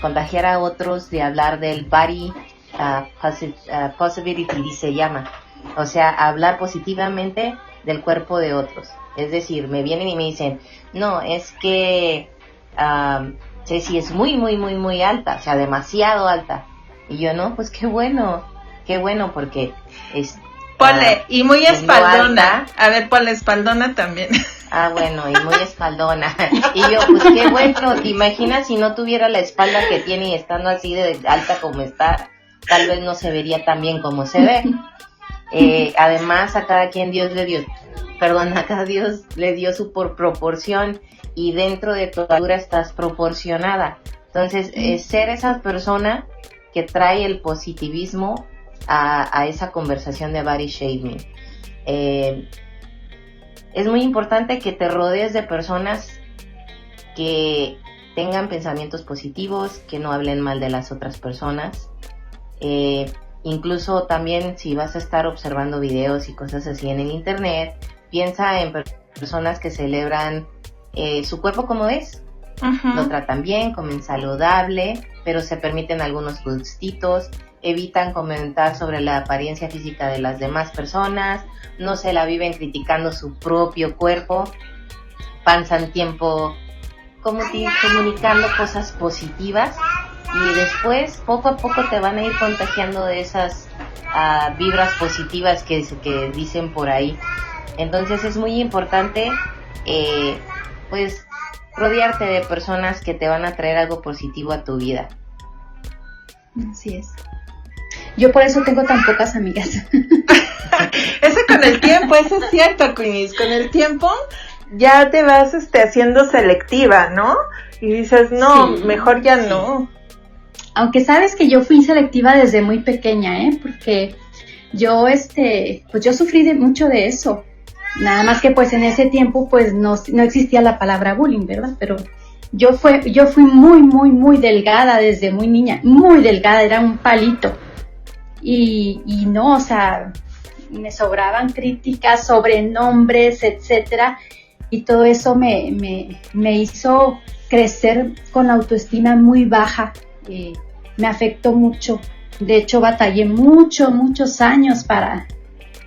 Contagiar a otros de hablar del body uh, uh, se llama. O sea, hablar positivamente del cuerpo de otros. Es decir, me vienen y me dicen, no, es que um, si es muy, muy, muy, muy alta, o sea, demasiado alta. Y yo, no, pues qué bueno, qué bueno, porque es... Ponle, y muy espaldona. a ver, ponle espaldona también. [LAUGHS] Ah, bueno, y muy espaldona. [LAUGHS] Y yo, pues qué bueno, te imaginas si no tuviera la espalda que tiene y estando así de alta como está, tal vez no se vería tan bien como se ve. [LAUGHS] Eh, además, a cada quien Dios le dio, perdón, a cada Dios le dio su por proporción y dentro de tu altura estás proporcionada. Entonces, ser esa persona que trae el positivismo a, esa conversación de body shaming. Eh, es muy importante que te rodees de personas que tengan pensamientos positivos, que no hablen mal de las otras personas. Eh, incluso también si vas a estar observando videos y cosas así en el internet, piensa en personas que celebran eh, su cuerpo como es. Lo tratan bien, comen saludable, pero se permiten algunos gustitos, evitan comentar sobre la apariencia física de las demás personas, no se la viven criticando su propio cuerpo, pasan tiempo como comunicando cosas positivas y después poco a poco te van a ir contagiando de esas ah, vibras positivas que, que dicen por ahí. Entonces es muy importante eh, pues rodearte de personas que te van a traer algo positivo a tu vida. Así es. Yo por eso tengo tan pocas amigas. [LAUGHS] eso con el tiempo, eso es cierto, Queenies. Con el tiempo ya te vas este, haciendo selectiva, ¿no? Y dices, no, mejor ya no. Aunque sabes que yo fui selectiva desde muy pequeña, ¿eh? Porque yo, este, pues yo sufrí de mucho de eso. Nada más que pues en ese tiempo pues no, no existía la palabra bullying, ¿verdad? Pero yo, fue, yo fui muy, muy, muy delgada desde muy niña, muy delgada, era un palito. Y, y no, o sea, me sobraban críticas, sobrenombres, etcétera, y todo eso me, me, me hizo crecer con la autoestima muy baja, me afectó mucho. De hecho, batallé mucho, muchos años para,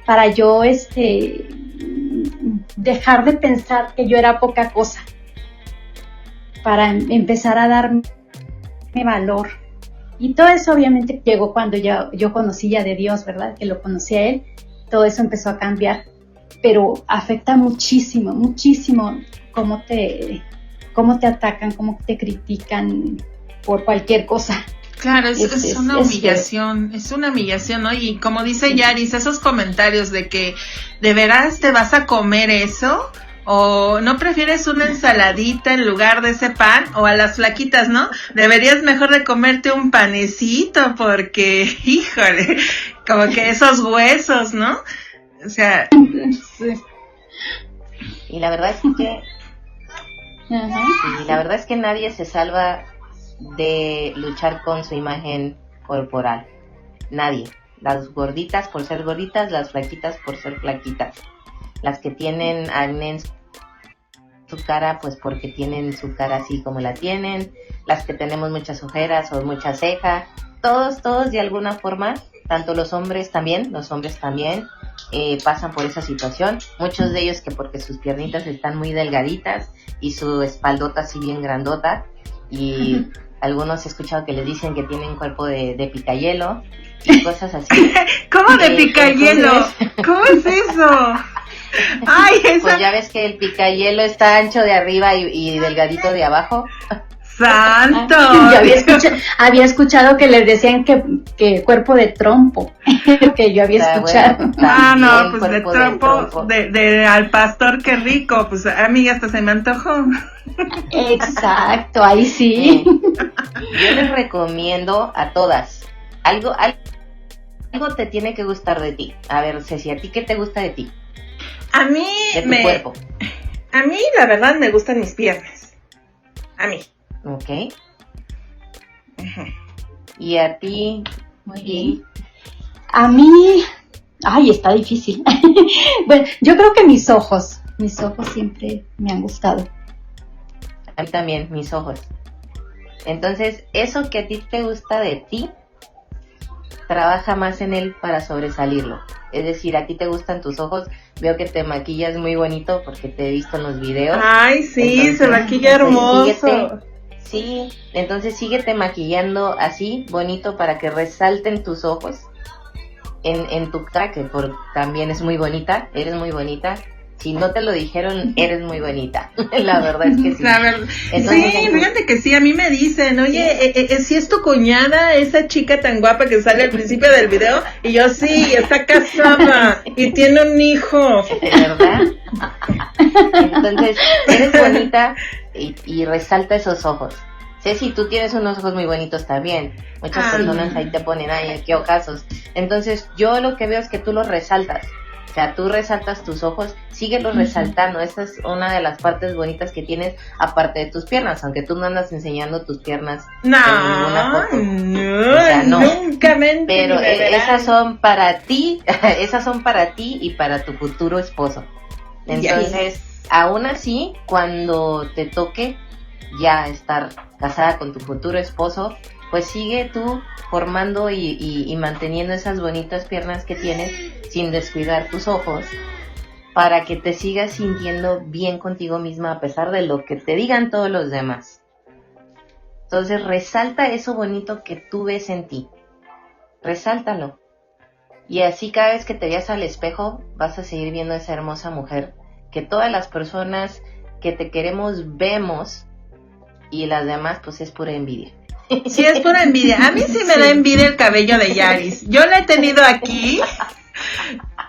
para yo este, dejar de pensar que yo era poca cosa, para em, empezar a darme valor. Y todo eso obviamente llegó cuando ya, yo conocí ya de Dios, ¿verdad? Que lo conocí a Él, todo eso empezó a cambiar, pero afecta muchísimo, muchísimo cómo te, cómo te atacan, cómo te critican por cualquier cosa. Claro, es, una humillación, es, una humillación, ¿no? Y como dice Yaris, esos comentarios de que de veras te vas a comer eso, o no prefieres una ensaladita en lugar de ese pan, o a las flaquitas, ¿no? Deberías mejor de comerte un panecito, porque, [LAUGHS] híjole, como que esos huesos, ¿no? O sea... Y la verdad es que... Y la verdad es que nadie se salva de luchar con su imagen corporal. Nadie. Las gorditas por ser gorditas, las flaquitas por ser flaquitas. Las que tienen acné su cara, pues porque tienen su cara así como la tienen. Las que tenemos muchas ojeras o mucha ceja. Todos, todos de alguna forma, tanto los hombres también, los hombres también, eh, pasan por esa situación. Muchos de ellos que porque sus piernitas están muy delgaditas y su espaldota así bien grandota. Y algunos he escuchado que les dicen que tienen cuerpo de, de picayelo y cosas así. [LAUGHS] ¿Cómo de eh, picayelo? ¿Cómo es eso? [LAUGHS] Ay, Pues ya ves que el picayelo está ancho de arriba y, delgadito de abajo. ¡Santo! [LAUGHS] había, escuchado, que les decían que, cuerpo de trompo, [LAUGHS] que yo había escuchado. ah, no, pues de trompo, de, al pastor, qué rico, pues a mí hasta se me antojó. Exacto, ahí sí. Yo les recomiendo a todas, algo, algo te tiene que gustar de ti. A ver, Ceci, ¿a ti qué te gusta de ti? A mí me... Cuerpo. A mí, la verdad, me gustan mis piernas. A mí. Ok. ¿Y a ti? Muy bien. A mí... Ay, está difícil. [LAUGHS] bueno, yo creo que mis ojos. Mis ojos siempre me han gustado a mí también, mis ojos. Entonces, eso que a ti te gusta de ti, trabaja más en él para sobresalirlo. Es decir, a ti te gustan tus ojos, veo que te maquillas muy bonito porque te he visto en los videos. Ay, sí, se maquilla hermoso. Sí, entonces síguete maquillando así, bonito, para que resalten tus ojos en, en tu cara, que por, también es muy bonita, eres muy bonita si no te lo dijeron, eres muy bonita. [LAUGHS] la verdad es que sí. sí, fíjate que sí, a mí me dicen, oye, eh, eh, eh, si es tu cuñada, esa chica tan guapa que sale al principio del video, y yo sí, está casada y tiene un hijo. ¿Verdad? Entonces, eres bonita y, resalta esos ojos. si tú tienes unos ojos muy bonitos también. Muchas personas ahí te ponen, ay, qué ojazos. Entonces, yo lo que veo es que tú los resaltas. O sea, tú resaltas tus ojos, síguelos resaltando. Esa es una de las partes bonitas que tienes, aparte de tus piernas, aunque tú no andas enseñando tus piernas no, en ninguna No, nunca Pero e, esas son para ti, [LAUGHS] esas son para ti y para tu futuro esposo. Entonces, aún así, cuando te toque ya estar casada con tu futuro esposo, pues sigue tú formando y, manteniendo esas bonitas piernas que tienes sin descuidar tus ojos para que te sigas sintiendo bien contigo misma a pesar de lo que te digan todos los demás. Entonces resalta eso bonito que tú ves en ti. Resáltalo. Y así cada vez que te veas al espejo vas a seguir viendo esa hermosa mujer que todas las personas que te queremos vemos y las demás pues es pura envidia. Sí, es pura envidia. A mí sí me da envidia el cabello de Yaris. Yo lo he tenido aquí.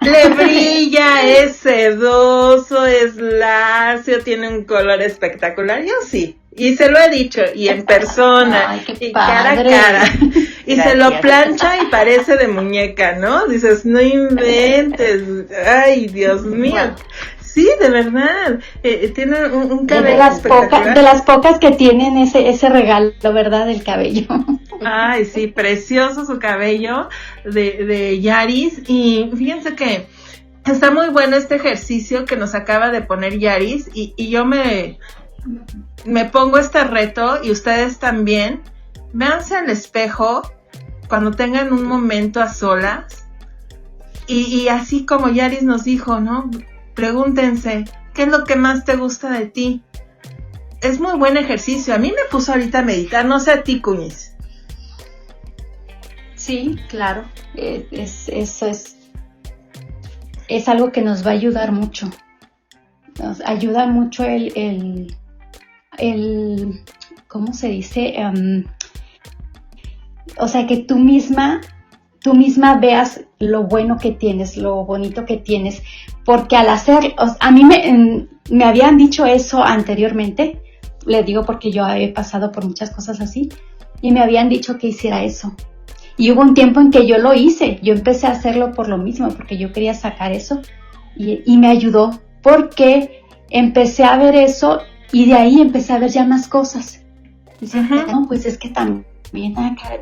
Le brilla, es sedoso, es lacio, tiene un color espectacular. Yo sí. Y se lo he dicho, y en persona, y cara a cara. Y se lo plancha y parece de muñeca, ¿no? Dices, no inventes. Ay, Dios mío. Sí, de verdad. Eh, eh, tiene un, cabello. De las, pocas, de las pocas que tienen ese, ese regalo, ¿verdad? Del cabello. Ay, sí, precioso su cabello de, de Yaris. Y fíjense que está muy bueno este ejercicio que nos acaba de poner Yaris. Y, y yo me, me pongo este reto y ustedes también. Véanse al espejo cuando tengan un momento a solas. Y, y así como Yaris nos dijo, ¿no? Pregúntense, ¿qué es lo que más te gusta de ti? Es muy buen ejercicio. A mí me puso ahorita a meditar, no sé a ti, Cuñiz. Sí, claro. Eh, es, eso es, es algo que nos va a ayudar mucho. Nos ayuda mucho el, el, ¿cómo se dice? Em, o sea, que tú misma, tú misma veas lo bueno que tienes, lo bonito que tienes, porque al hacer, a mí me, me habían dicho eso anteriormente, le digo porque yo he pasado por muchas cosas así, y me habían dicho que hiciera eso. Y hubo un tiempo en que yo lo hice, yo empecé a hacerlo por lo mismo, porque yo quería sacar eso, y, y me ayudó, porque empecé a ver eso y de ahí empecé a ver ya más cosas. Dice, no, pues es que también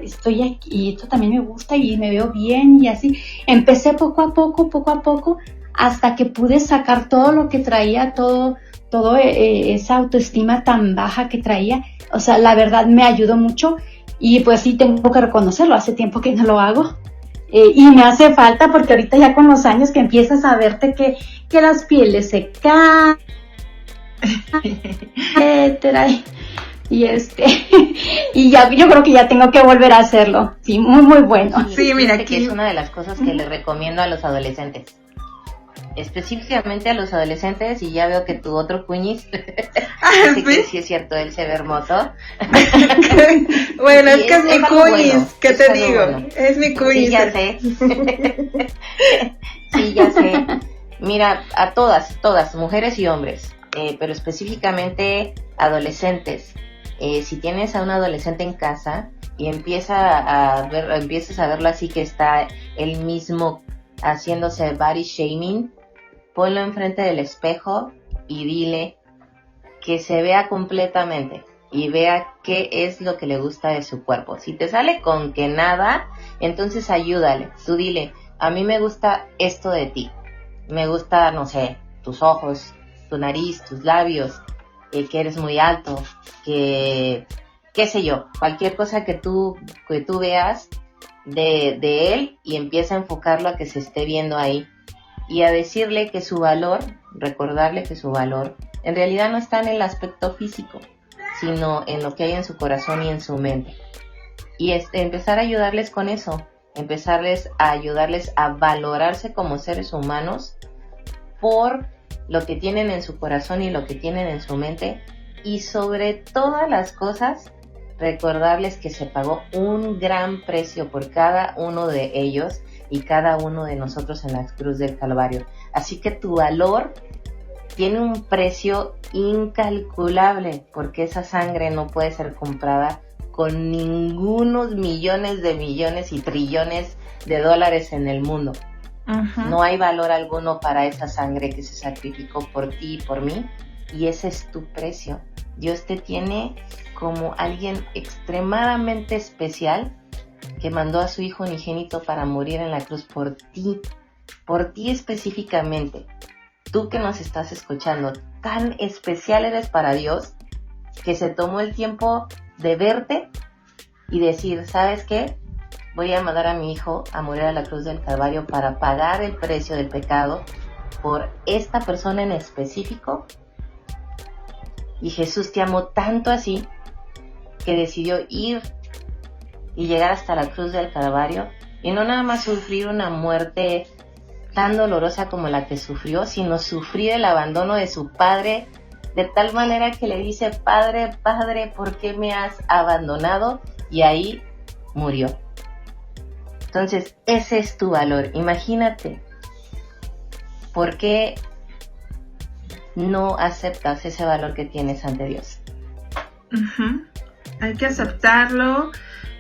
estoy aquí, y esto también me gusta y me veo bien y así. Empecé poco a poco, poco a poco, hasta que pude sacar todo lo que traía, todo, todo eh, eh, esa autoestima tan baja que traía. O sea, la verdad me ayudó mucho y pues sí tengo que reconocerlo, hace tiempo que no lo hago. Eh, y me hace falta porque ahorita ya con los años que empiezas a verte que, que las pieles se caen, [LAUGHS] etcétera. Y este, [LAUGHS] y ya, yo creo que ya tengo que volver a hacerlo. Sí, muy, muy bueno. Sí, mira, aquí es una de las cosas que le recomiendo a los adolescentes. Específicamente a los adolescentes, y ya veo que tu otro cuñiz, [LAUGHS] ah, que sí es cierto, él se ve hermoso. [LAUGHS] bueno, [LAUGHS] es que es, mi cuñiz, ¿qué te digo? Es mi cuñiz. Sí, ya sé. sí, ya sé. Mira, a todas, todas, mujeres y hombres, eh, pero específicamente adolescentes. Eh, si tienes a un adolescente en casa y empieza a ver, empiezas a verlo así que está él mismo haciéndose body shaming, ponlo enfrente del espejo y dile que se vea completamente y vea qué es lo que le gusta de su cuerpo. Si te sale con que nada, entonces ayúdale. Tú dile, a mí me gusta esto de ti. Me gusta, no sé, tus ojos, tu nariz, tus labios, eh, que eres muy alto, que, qué sé yo, cualquier cosa que tú, que tú veas de, de él y empieza a enfocarlo a que se esté viendo ahí y a decirle que su valor, recordarle que su valor, en realidad no está en el aspecto físico, sino en lo que hay en su corazón y en su mente. Y este, empezar a ayudarles con eso, empezarles a ayudarles a valorarse como seres humanos por lo que tienen en su corazón y lo que tienen en su mente y sobre todas las cosas recordarles que se pagó un gran precio por cada uno de ellos y cada uno de nosotros en la cruz del Calvario. Así que tu valor tiene un precio incalculable porque esa sangre no puede ser comprada con ningunos millones de millones y trillones de dólares en el mundo. No hay valor alguno para esa sangre que se sacrificó por ti y por mí. Y ese es tu precio. Dios te tiene como alguien extremadamente especial que mandó a su Hijo unigénito para morir en la cruz por ti, por ti específicamente. Tú que nos estás escuchando, tan especial eres para Dios que se tomó el tiempo de verte y decir, ¿sabes qué? voy a mandar a mi hijo a morir a la cruz del Calvario para pagar el precio del pecado por esta persona en específico. Y Jesús te amó tanto así que decidió ir y llegar hasta la cruz del Calvario y no nada más sufrir una muerte tan dolorosa como la que sufrió, sino sufrir el abandono de su padre de tal manera que le dice, Padre, Padre, ¿por qué me has abandonado? Y ahí murió. Entonces, ese es tu valor. Imagínate, ¿por qué no aceptas ese valor que tienes ante Dios? Hay que aceptarlo.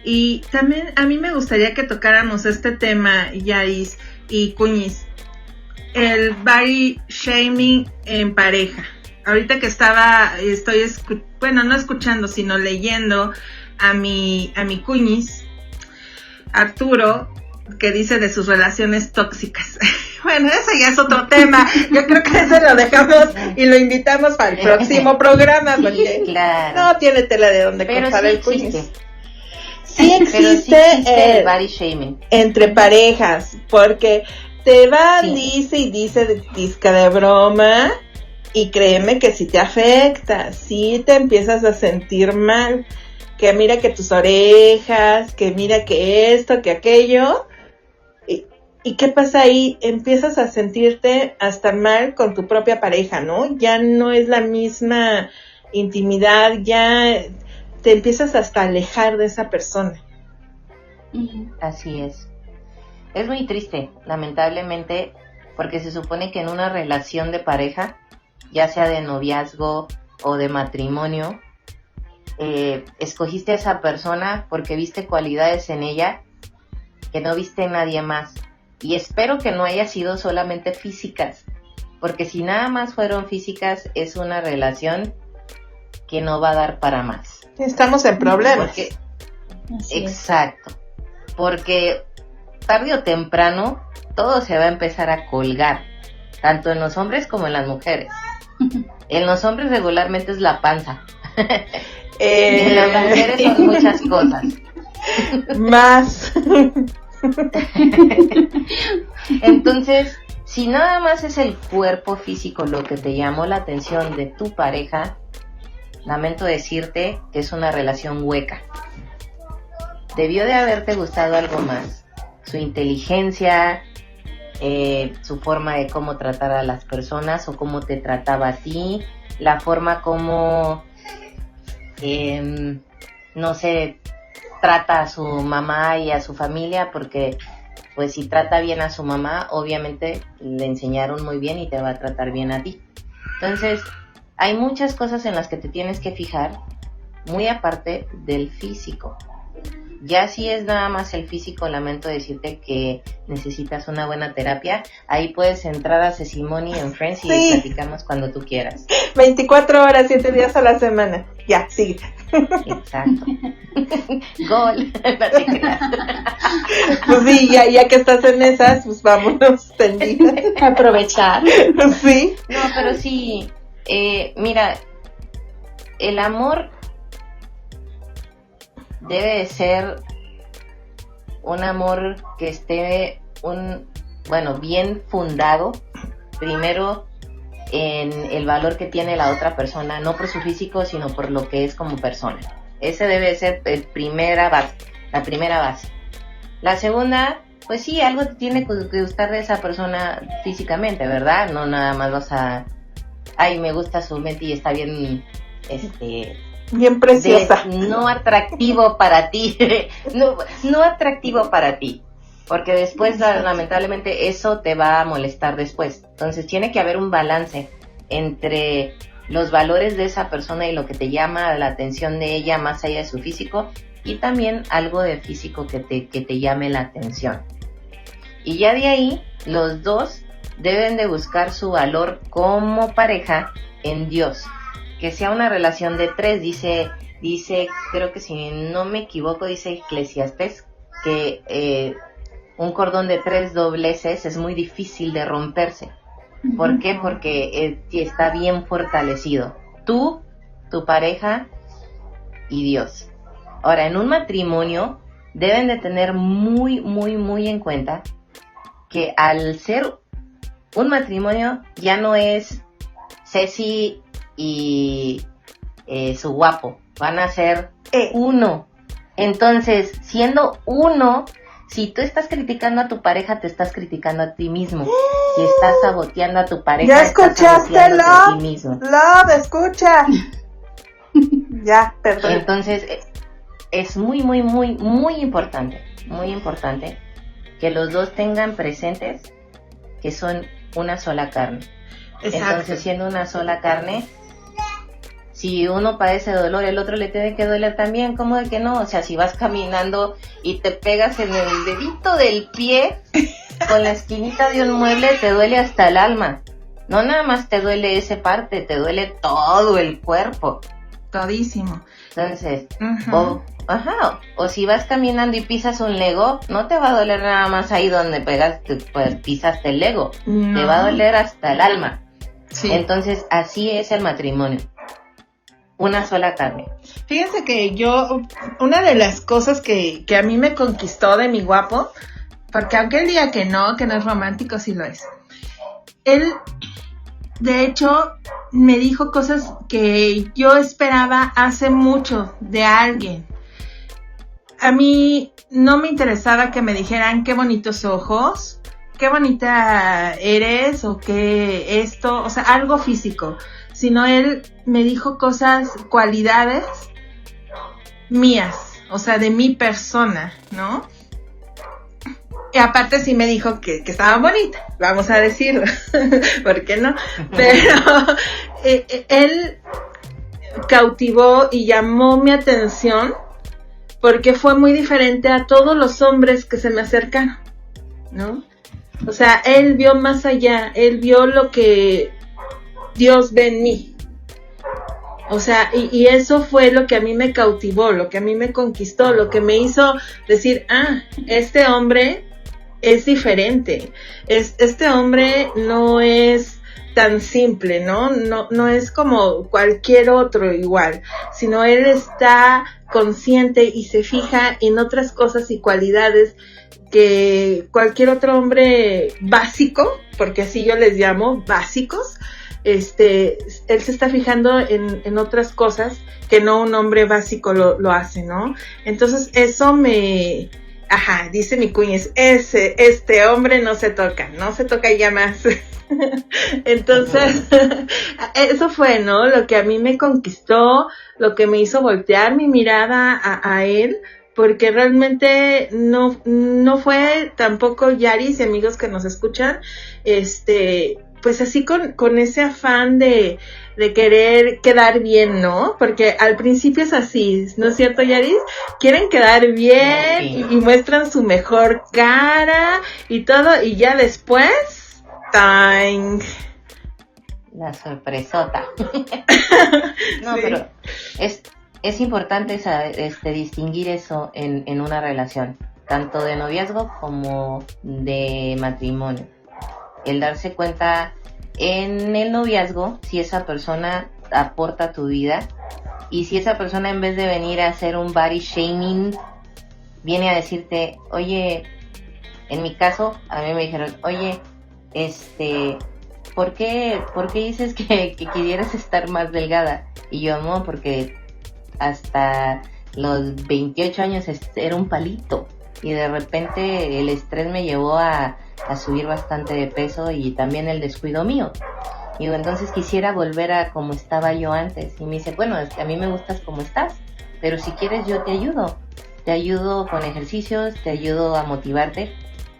Y también a mí me gustaría que tocáramos este tema, Yaris y Cuñiz, el body shaming en pareja. Ahorita que estaba, estoy, bueno, no escuchando, sino leyendo a mi, a mi Cuñiz, Arturo, que dice de sus relaciones tóxicas. [LAUGHS] bueno, ese ya es otro [LAUGHS] tema. Yo creo que ese lo dejamos y lo invitamos para el próximo programa. Porque [LAUGHS] no tiene tela de donde cortar el existe. Sí existe, el body shaming. entre parejas, porque te van, dice y dice de disca de broma, y créeme que si te afecta, si te empiezas a sentir mal que mira que tus orejas, que mira que esto, que aquello. Y, qué pasa ahí? Empiezas a sentirte hasta mal con tu propia pareja, ¿no? Ya no es la misma intimidad, ya te empiezas hasta a alejar de esa persona. Así es. Es muy triste, lamentablemente, porque se supone que en una relación de pareja, ya sea de noviazgo o de matrimonio, eh, escogiste a esa persona porque viste cualidades en ella que no viste en nadie más. Y espero que no haya sido solamente físicas, porque si nada más fueron físicas es una relación que no va a dar para más. Estamos en problemas. exacto. Porque tarde o temprano todo se va a empezar a colgar, tanto en los hombres como en las mujeres. [LAUGHS] en los hombres regularmente es la panza. [LAUGHS] en las eh. mujeres son [LAUGHS] muchas cosas. Más. Entonces, si nada más es el cuerpo físico lo que te llamó la atención de tu pareja, lamento decirte que es una relación hueca. Debió de haberte gustado algo más. Su inteligencia, eh, su forma de cómo tratar a las personas o cómo te trataba a ti, la forma como, em, no sé, trata a su mamá y a su familia, porque pues si trata bien a su mamá, obviamente le enseñaron muy bien y te va a tratar bien a ti. Entonces, hay muchas cosas en las que te tienes que fijar, muy aparte del físico. Ya si es nada más el físico, lamento decirte que necesitas una buena terapia. Ahí puedes entrar a Sesimony en Friends y platicamos cuando tú quieras. 24 horas, 7 días a la semana. Ya, sigue. Exacto. [LAUGHS] Gol. pues sí, ya, ya, que estás en esas, pues vámonos [LAUGHS] tendidas. Aprovechar. Sí. No, pero sí, eh, mira, el amor debe ser un amor que esté un bueno bien fundado primero en el valor que tiene la otra persona no por su físico sino por lo que es como persona. Ese debe ser el primera base la primera base. La segunda pues sí algo tiene que gustar de esa persona físicamente verdad no nada más vas a ay me gusta su mente y está bien este Bien preciosa. no atractivo para ti. [LAUGHS] no, no atractivo para ti. Porque después, lamentablemente, eso te va a molestar después. Entonces, tiene que haber un balance entre los valores de esa persona y lo que te llama la atención de ella más allá de su físico y también algo de físico que te, que te llame la atención. Y ya de ahí, los dos deben de buscar su valor como pareja en Dios que sea una relación de tres, dice, dice, creo que si no me equivoco, dice Eclesiastes, que eh, un cordón de tres dobleces es muy difícil de romperse. ¿Por qué? Porque eh, está bien fortalecido. Tú, tu pareja y Dios. Ahora, en un matrimonio deben de tener muy, muy, muy en cuenta que al ser un matrimonio ya no es Ceci y eh, su guapo. Van a ser eh. uno. Entonces, siendo uno, si tú estás criticando a tu pareja, te estás criticando a ti mismo. Si estás [GASPS] saboteando a tu pareja, ya escuchaste, a ti mismo. Love, escucha. [LAUGHS] ya, perdón. Entonces, es muy, muy, muy, muy importante, muy importante que los dos tengan presentes que son una sola carne. Entonces, siendo una sola carne, si uno padece dolor, el otro le tiene que doler también, ¿cómo de que no? O sea, si vas caminando y te pegas en el dedito del pie con la esquinita de un mueble, te duele hasta el alma. No nada más te duele esa parte, te duele todo el cuerpo. Todísimo. Entonces, o, ajá, o si vas caminando y pisas un Lego, no te va a doler nada más ahí donde pegaste, pues pisaste el Lego. Te va a doler hasta el alma. Sí. Entonces, así es el matrimonio una sola carne. Fíjense que yo, una de las cosas que, que a mí me conquistó de mi guapo, porque aunque él diga que no, que no es romántico, sí lo es. Él, de hecho, me dijo cosas que yo esperaba hace mucho de alguien. A mí no me interesaba que me dijeran qué bonitos ojos, qué bonita eres o qué esto, o sea, algo físico sino él me dijo cosas, cualidades mías, o sea, de mi persona, ¿no? Y aparte sí me dijo que, estaba bonita, vamos a decirlo, [LAUGHS] ¿por qué no? Pero [LAUGHS] eh, eh, él cautivó y llamó mi atención porque fue muy diferente a todos los hombres que se me acercaron, ¿no? O sea, él vio más allá, él vio lo que Dios ve en mí. O sea, y, y, eso fue lo que a mí me cautivó, lo que a mí me conquistó, lo que me hizo decir, ah, este hombre es diferente. Es, este hombre no es tan simple, ¿no? ¿no? No es como cualquier otro igual, sino él está consciente y se fija en otras cosas y cualidades que cualquier otro hombre básico, porque así yo les llamo básicos, este, él se está fijando en, en otras cosas que no un hombre básico lo, lo hace, ¿no? Entonces eso me, Ajá, dice mi cuñez, ese, este hombre no se toca, no se toca ya más. [LAUGHS] Entonces, [LAUGHS] eso fue, ¿no? Lo que a mí me conquistó, lo que me hizo voltear mi mirada a, a él, porque realmente no, no fue tampoco Yaris y amigos que nos escuchan, este, pues así con, con ese afán de, de querer quedar bien, ¿no? Porque al principio es así, ¿no es cierto, Yaris? Quieren quedar bien y, muestran su mejor cara y todo, y ya después, ¡tang! La sorpresota. [LAUGHS] no, pero es, es importante este, distinguir eso en, en una relación, tanto de noviazgo como de matrimonio el darse cuenta en el noviazgo si esa persona aporta tu vida y si esa persona en vez de venir a hacer un body shaming viene a decirte, oye, en mi caso a mí me dijeron, oye, este, ¿por qué, ¿por qué dices que, que quisieras estar más delgada? Y yo, no, porque hasta los 28 años era un palito y de repente el estrés me llevó a a subir bastante de peso y también el descuido mío. Y entonces quisiera volver a como estaba yo antes. Y me dice, bueno, a mí me gustas como estás, pero si quieres yo te ayudo. Te ayudo con ejercicios, te ayudo a motivarte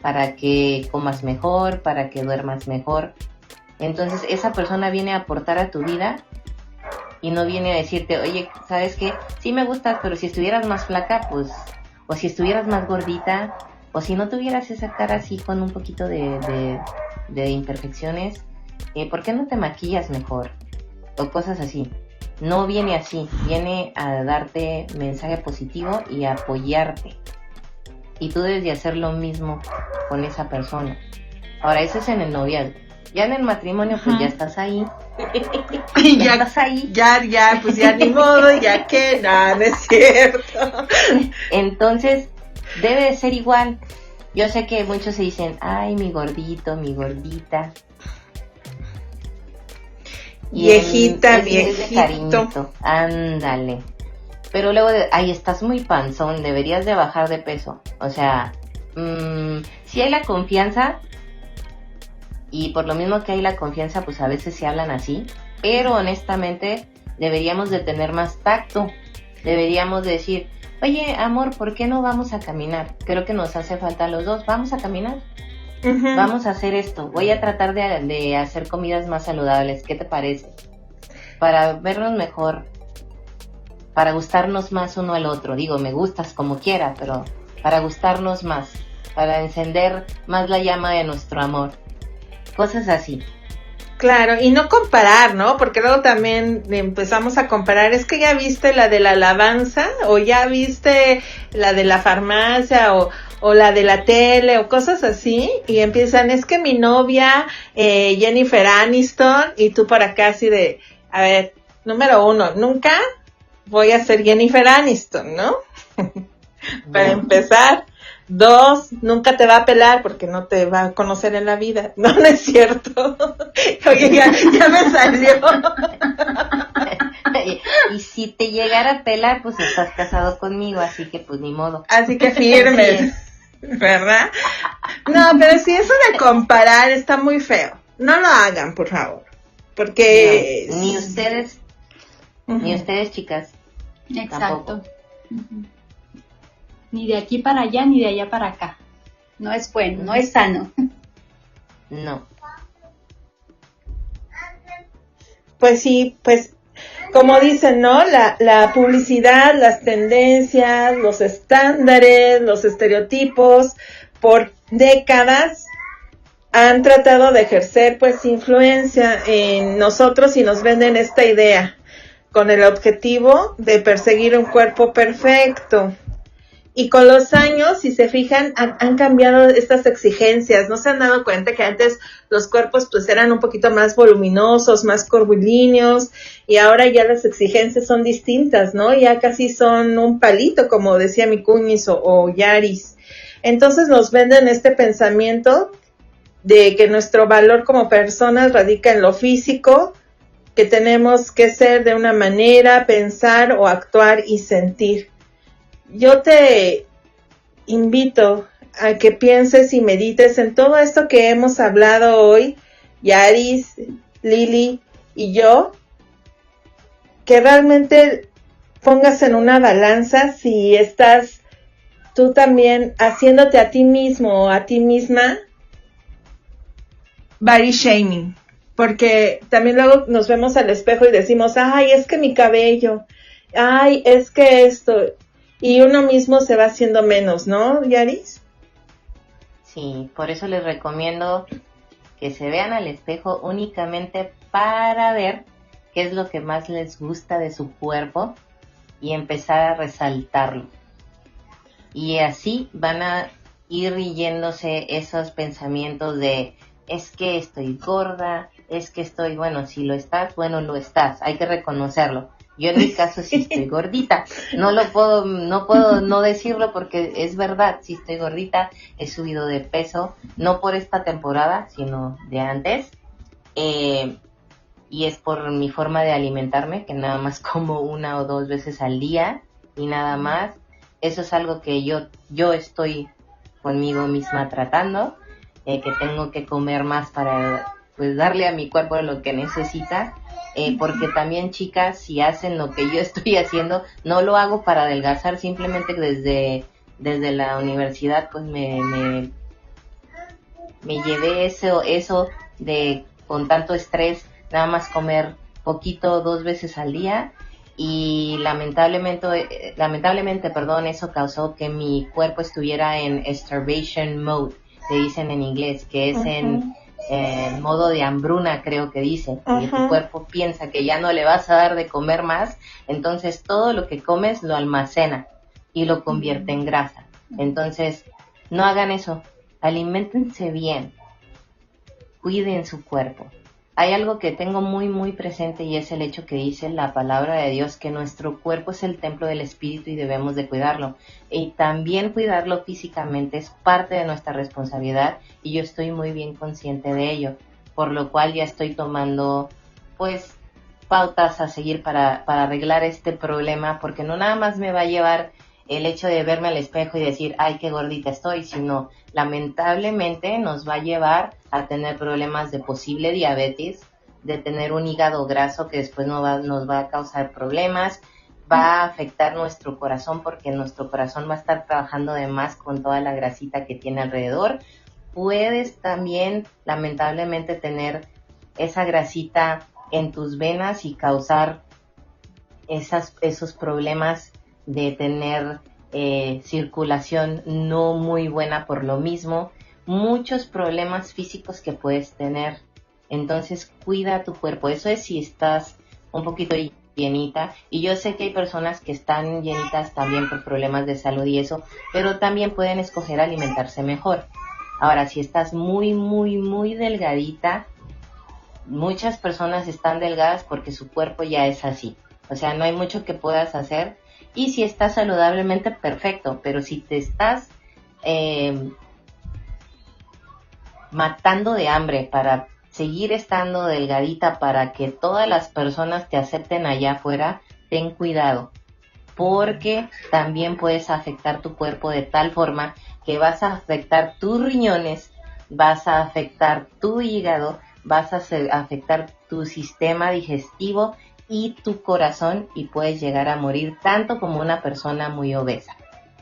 para que comas mejor, para que duermas mejor. Entonces esa persona viene a aportar a tu vida y no viene a decirte, oye, ¿sabes qué? Sí me gustas, pero si estuvieras más flaca, pues, o si estuvieras más gordita, o si no tuvieras esa cara así con un poquito de, imperfecciones, eh, ¿por qué no te maquillas mejor? O cosas así. No viene así, viene a darte mensaje positivo y a apoyarte. Y tú debes de hacer lo mismo con esa persona. Ahora, eso es en el noviazgo. Ya en el matrimonio, pues ya estás ahí. [LAUGHS] ya, ya, estás ahí. Ya, ya, pues ya ni modo, ya que, nada, no es cierto. [LAUGHS] Entonces, debe de ser igual. Yo sé que muchos se dicen, ay, mi gordito, mi gordita. viejita, viejito. Ándale. Pero luego, de, ay, estás muy panzón, deberías de bajar de peso. O sea, mmm, si hay la confianza, y por lo mismo que hay la confianza, pues a veces se hablan así, pero honestamente deberíamos de tener más tacto. Deberíamos decir, oye, amor, ¿por qué no vamos a caminar? Creo que nos hace falta a los dos, vamos a caminar. Vamos a hacer esto. Voy a tratar de, hacer comidas más saludables. ¿Qué te parece? Para vernos mejor, para gustarnos más uno al otro. Digo, me gustas como quiera, pero para gustarnos más, para encender más la llama de nuestro amor. Cosas así. Claro, y no comparar, ¿no? Porque luego también empezamos a comparar, es que ya viste la de la alabanza o ya viste la de la farmacia o, o la de la tele o cosas así y empiezan, es que mi novia eh, Jennifer Aniston y tú por acá así de, a ver, número uno, nunca voy a ser Jennifer Aniston, ¿no? [LAUGHS] Para empezar. Dos, nunca te va a pelar porque no te va a conocer en la vida. [LAUGHS] No, no es cierto. [LAUGHS] Oye, ya, me salió. [LAUGHS] y si te llegara a pelar, pues estás casado conmigo, así que pues ni modo. Así que firme. ¿Verdad? No, pero si eso de comparar está muy feo. No lo hagan, por favor porque... ni ustedes, ni ustedes chicas. Exacto. Ni de aquí para allá, ni de allá para acá. No es bueno, no es sano. No. Pues sí, pues como dicen, ¿no? La, la publicidad, las tendencias, los estándares, los estereotipos, por décadas han tratado de ejercer pues influencia en nosotros y nos venden esta idea con el objetivo de perseguir un cuerpo perfecto. Y con los años, si se fijan, han, cambiado estas exigencias. ¿No se han dado cuenta que antes los cuerpos pues eran un poquito más voluminosos, más curvilíneos y ahora ya las exigencias son distintas, ¿no? Ya casi son un palito, como decía mi cuñis o, o Yaris. Entonces nos venden este pensamiento de que nuestro valor como personas radica en lo físico, que tenemos que ser de una manera, pensar o actuar y sentir. Yo te invito a que pienses y medites en todo esto que hemos hablado hoy, Yaris, Lili y yo, que realmente pongas en una balanza si estás tú también haciéndote a ti mismo o a ti misma body shaming, porque también luego nos vemos al espejo y decimos, ay, es que mi cabello, ay, es que esto, y uno mismo se va haciendo menos, ¿no, Yaris? Sí, por eso les recomiendo que se vean al espejo únicamente para ver qué es lo que más les gusta de su cuerpo y empezar a resaltarlo. Y así van a ir yéndose esos pensamientos de es que estoy gorda, es que estoy, bueno, si lo estás, bueno, lo estás, hay que reconocerlo. Yo en mi caso sí estoy gordita, no lo puedo, no puedo no decirlo porque es verdad, si estoy gordita, he subido de peso, no por esta temporada, sino de antes, eh, y es por mi forma de alimentarme, que nada más [LAUGHS] como una o dos veces al día y nada más. Eso es algo que yo, yo estoy conmigo misma tratando eh, que tengo que comer más para pues darle a mi cuerpo lo que necesita. Eh, porque también chicas, si hacen lo que yo [LAUGHS] estoy haciendo, no lo hago para adelgazar, simplemente desde, desde la universidad pues me, me, me llevé eso, eso de con tanto estrés, nada más comer poquito dos veces al día y lamentablemente, eh, lamentablemente, perdón, eso causó que mi cuerpo estuviera en starvation mode te dicen en inglés, que es en modo de hambruna, creo que dicen, y tu cuerpo piensa que ya no le vas a dar de comer más, entonces todo lo que comes lo almacena y lo convierte en grasa. Entonces, no hagan eso, alimentense bien, cuiden su cuerpo hay algo que tengo muy muy presente y es el hecho que dice la palabra de Dios que nuestro cuerpo es el templo del Espíritu y debemos de cuidarlo. Y también cuidarlo físicamente es parte de nuestra responsabilidad y yo estoy muy bien consciente de ello, por lo cual ya estoy tomando pues pautas a seguir para, para arreglar este problema porque no nada más me va a llevar el hecho de verme al espejo y decir, ay, qué gordita estoy, sino lamentablemente nos va a llevar a tener problemas de posible diabetes, de tener un hígado graso que después nos va, nos va a causar problemas, va a afectar nuestro corazón porque nuestro corazón va a estar trabajando de más con toda la grasita que tiene alrededor. Puedes también, lamentablemente, tener esa grasita en tus venas y causar esas, esos problemas de tener eh, circulación no muy buena por lo mismo, muchos problemas físicos que puedes tener. Entonces cuida tu cuerpo. Eso es si estás un poquito llenita. Y yo sé que hay personas que están llenitas también por problemas de salud y eso, pero también pueden escoger alimentarse mejor. Ahora, si estás muy, muy, muy delgadita, muchas personas están delgadas porque su cuerpo ya es así. O sea, no hay mucho que puedas hacer y si estás saludablemente, perfecto. Pero si te estás eh, matando de hambre para seguir estando delgadita para que todas las personas te acepten allá afuera, ten cuidado. Porque también puedes afectar tu cuerpo de tal forma que vas a afectar tus riñones, vas a afectar tu hígado, vas a afectar tu sistema digestivo y tu corazón y puedes llegar a morir tanto como una persona muy obesa.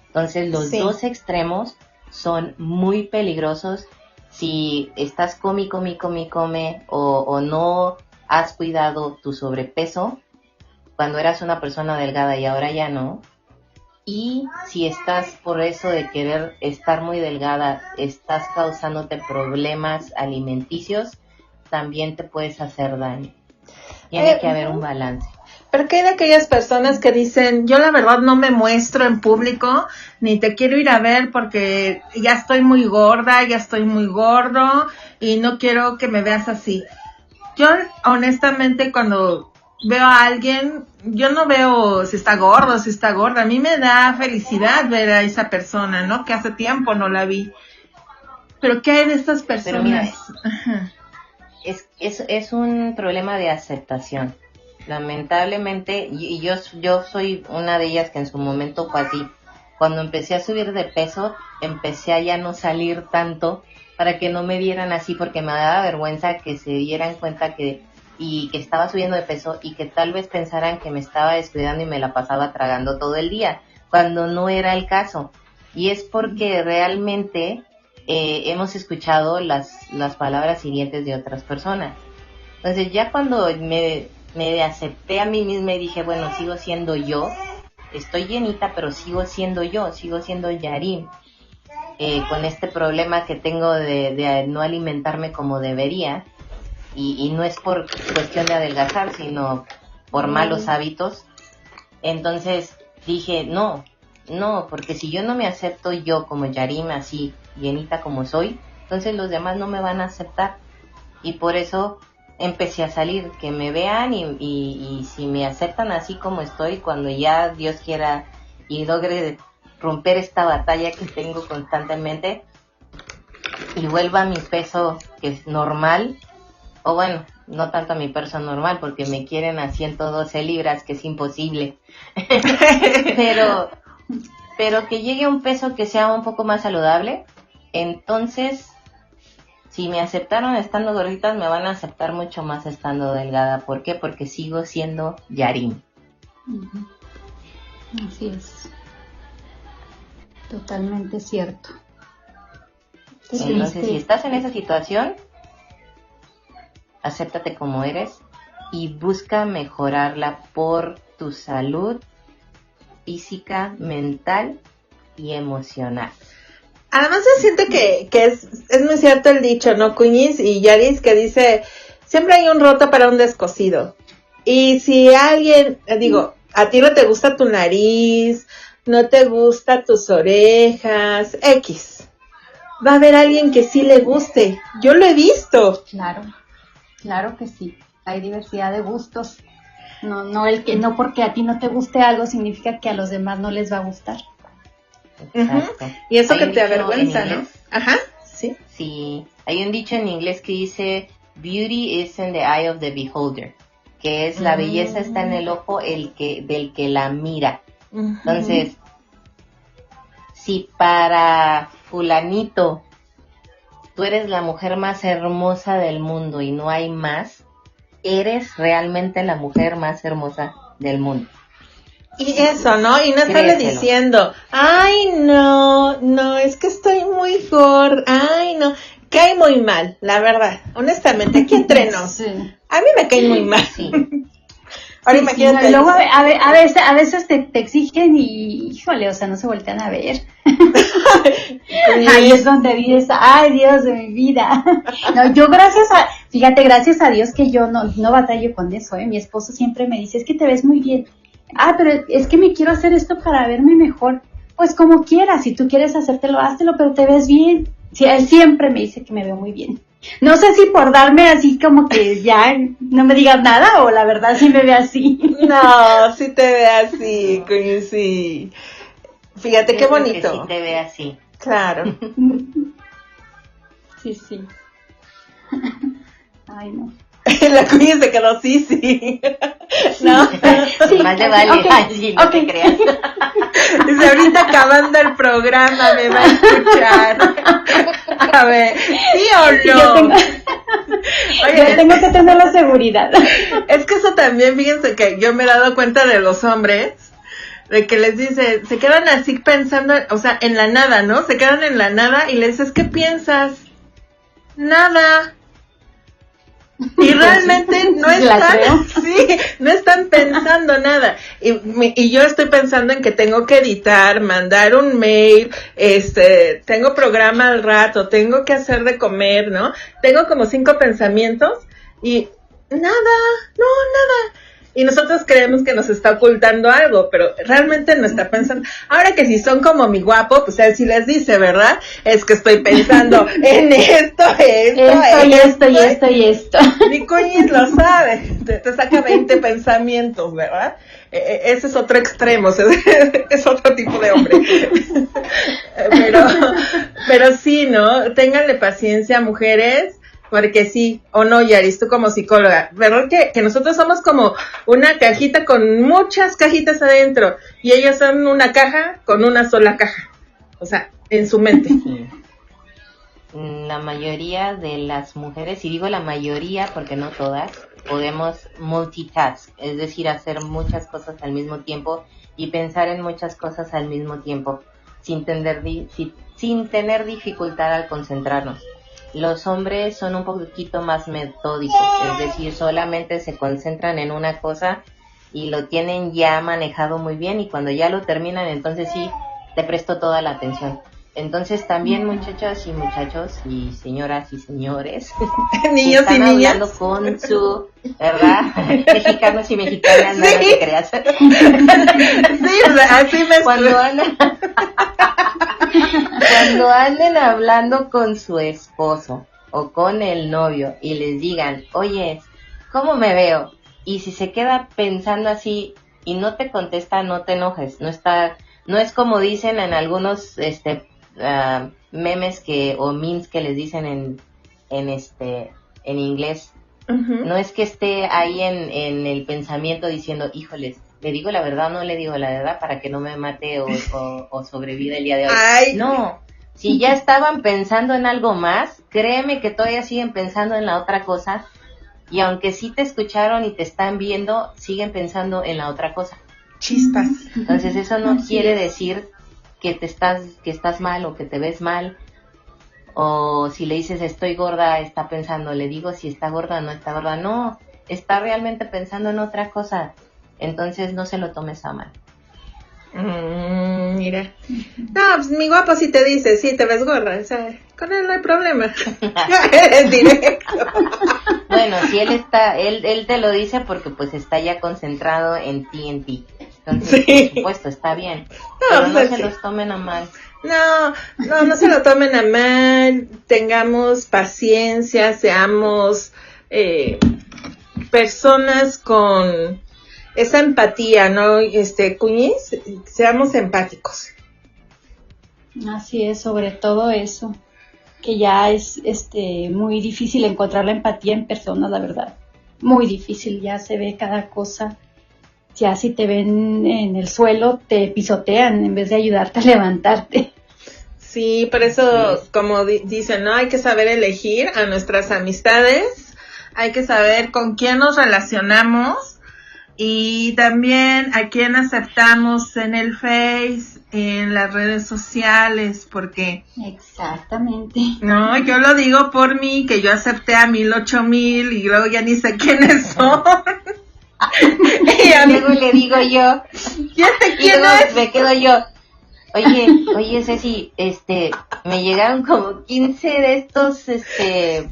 Entonces los dos extremos son muy peligrosos si estás come, come, come, come o, o no has cuidado tu sobrepeso cuando eras una persona delgada y ahora ya no. Y si estás por eso de querer estar muy delgada, estás causándote problemas alimenticios, también te puedes hacer daño. Tiene eh, que haber un balance. Pero ¿qué hay de aquellas personas que dicen, yo la verdad no me muestro en público, ni te quiero ir a ver porque ya estoy muy gorda, ya estoy muy gordo y no quiero que me veas así? Yo honestamente cuando veo a alguien, yo no veo si está gordo, si está gorda. A mí me da felicidad ver a esa persona, ¿no? Que hace tiempo no la vi. Pero ¿qué hay de estas personas? Es, es, es un problema de aceptación. Lamentablemente, y yo, yo soy una de ellas que en su momento fue así. Cuando empecé a subir de peso, empecé a ya no salir tanto para que no me vieran así porque me daba vergüenza que se dieran cuenta que y que estaba subiendo de peso y que tal vez pensaran que me estaba descuidando y me la pasaba tragando todo el día, cuando no era el caso. Y es porque realmente eh, hemos escuchado las, las palabras siguientes de otras personas. Entonces ya cuando me, me acepté a mí misma y dije, bueno, sigo siendo yo, estoy llenita, pero sigo siendo yo, sigo siendo Yarim. Eh, con este problema que tengo de, de no alimentarme como debería, y, no es por cuestión de adelgazar, sino por malos hábitos. Entonces dije, no, no, porque si yo no me acepto yo como Yarim, así, llenita como soy, entonces los demás no me van a aceptar. Y por eso empecé a salir, que me vean y, y, si me aceptan así como estoy, cuando ya Dios quiera y logre romper esta batalla que tengo constantemente y vuelva a mi peso que es normal, o bueno, no tanto a mi peso normal porque me quieren a 112 libras, que es imposible. [LAUGHS] pero, pero que llegue a un peso que sea un poco más saludable. Entonces, si me aceptaron estando gorditas, me van a aceptar mucho más estando delgada. ¿Por qué? Porque sigo siendo Yarim. Así es. Totalmente cierto. Entonces, si estás en esa situación, acéptate como eres y busca mejorarla por tu salud física, mental y emocional. Además yo siento que, es, es, muy cierto el dicho, ¿no? Cuñiz y Yaris que dice, siempre hay un roto para un descosido. Y si alguien, digo, a ti no te gusta tu nariz, no te gusta tus orejas, X. Va a haber alguien que sí le guste. Yo lo he visto. Claro. Claro que sí, hay diversidad de gustos. No, no, el que, no porque a ti no te guste algo significa que a los demás no les va a gustar. Y eso que te avergüenza, ¿no? Ajá, sí. Sí, hay un dicho en inglés que dice, beauty is in the eye of the beholder, que es la belleza está en el ojo el que, del que la mira. Entonces, si para fulanito tú eres la mujer más hermosa del mundo y no hay más, eres realmente la mujer más hermosa del mundo. Y eso, ¿no? Y no estarle diciendo, ay, no, no, es que estoy muy gorda, ay, no, cae muy mal, la verdad, honestamente, aquí [LAUGHS] entre nos. A mí me cae muy mal. Sí. [LAUGHS] Ahora imagínate. luego a, veces, a veces te, exigen y, híjole, o sea, no se voltean a ver. [LAUGHS] Ahí es donde vives, ay Dios de mi vida. [LAUGHS] No, yo gracias a, fíjate, gracias a Dios que yo no, no batallo con eso, ¿eh? Mi esposo siempre me dice, es que te ves muy bien. Ah, pero es que me quiero hacer esto para verme mejor. Pues como quieras, si tú quieres hacértelo, háztelo, pero te ves bien. Sí, él siempre me dice que me veo muy bien. No sé si por darme así como que ya no me digas nada o la verdad sí me ve así. No, sí te ve así, coño, sí. Fíjate qué bonito. sí te ve así. Claro. Sí, sí. Ay, no. [LAUGHS] la cuña se quedó sí, sí. No. Sí, Más le vale. Okay. no te creas. [LAUGHS] Dice, ahorita acabando el programa me va a escuchar. [LAUGHS] A ver, ¿sí o no? Oye, tengo que tener la seguridad. Es que eso también, fíjense que yo me he dado cuenta de los hombres, de que les dice, se quedan así pensando, o sea, en la nada, ¿no? Se quedan en la nada y les dices, ¿qué piensas? Nada. Y [LAUGHS] realmente no están, [LAUGHS] sí, no están pensando nada. Y, y, yo estoy pensando en que tengo que editar, mandar un mail, este, tengo programa al rato, tengo que hacer de comer, ¿no? Tengo como cinco pensamientos y nada, no, nada y nosotros creemos que nos está ocultando algo, pero realmente no está pensando. Ahora que si son como mi guapo, pues él sí les dice, ¿verdad? Es que estoy pensando [LAUGHS] en esto, esto, esto, y esto, y esto, y esto. Mi cuñiz lo sabe, te, saca 20 pensamientos, ¿verdad? E, e, ese es otro extremo, [LAUGHS] es otro tipo de hombre. [LAUGHS] pero, pero sí, ¿no? Ténganle paciencia, mujeres porque sí, o no, Yaris, tú como psicóloga, ¿verdad que, que nosotros somos como una cajita con muchas cajitas adentro y ellos son una caja con una sola caja? O sea, en su mente. [LAUGHS] La mayoría de las mujeres, y digo la mayoría porque no todas, podemos multitask, es decir, hacer muchas cosas al mismo tiempo y pensar en muchas cosas al mismo tiempo, sin tener, sin tener dificultad al concentrarnos los hombres son un poquito más metódicos, es decir, solamente se concentran en una cosa y lo tienen ya manejado muy bien y cuando ya lo terminan, entonces sí, te presto toda la atención. Entonces también muchachas y muchachos y señoras y señores, [LAUGHS] niños y niñas hablando con su, ¿verdad? [LAUGHS] Mexicanos y mexicanas, sí. nada que creas. sí, así me cuando andan, cuando anden hablando con su esposo o con el novio y les digan, oye, ¿cómo me veo? Y si se queda pensando así y no te contesta, no te enojes, no está, no es como dicen en algunos, este, Ah, memes que o memes que les dicen en, en este en inglés. No es que esté ahí en, en el pensamiento diciendo híjoles le digo la verdad o no le digo la verdad para que no me mate o, o, sobreviva el día de hoy no. Si ya estaban pensando en algo más créeme que todavía siguen pensando en la otra cosa. Y aunque sí te escucharon y te están viendo siguen pensando en la otra cosa. Chispas. Entonces eso no quiere decir que te estás, que estás mal o que te ves mal. O si le dices estoy gorda, está pensando, le digo si está gorda o no está gorda. No, está realmente pensando en otra cosa. Entonces no se lo tomes a mal. Mm, mira. No, pues mi guapo si te dice, sí, te ves gorda. O sea, con él no hay problema. [LAUGHS] [LAUGHS] directo. bueno, si él está, él, él te lo dice porque pues está ya concentrado en ti, en ti. Entonces, por supuesto, está bien. No, pero no se los tomen a mal. No, no, no se lo tomen a mal. Tengamos paciencia, seamos eh, personas con esa empatía, ¿no? Este, Cuñiz, seamos empáticos. Así es, sobre todo eso, que ya es este muy difícil encontrar la empatía en personas, la verdad. Muy difícil, ya se ve cada cosa ya si te ven en el suelo, te pisotean en vez de ayudarte a levantarte. Sí, por eso, como dicen, ¿no? Hay que saber elegir a nuestras amistades, hay que saber con quién nos relacionamos y también a quién aceptamos en el Face, en las redes sociales, porque... Exactamente. No, yo lo digo por mí, que yo acepté a mil, ocho mil y luego ya ni sé quiénes [LAUGHS] son. [LAUGHS] y luego le digo yo, y luego me quedo yo, oye, oye Ceci, este, me llegaron como 15 de estos, este,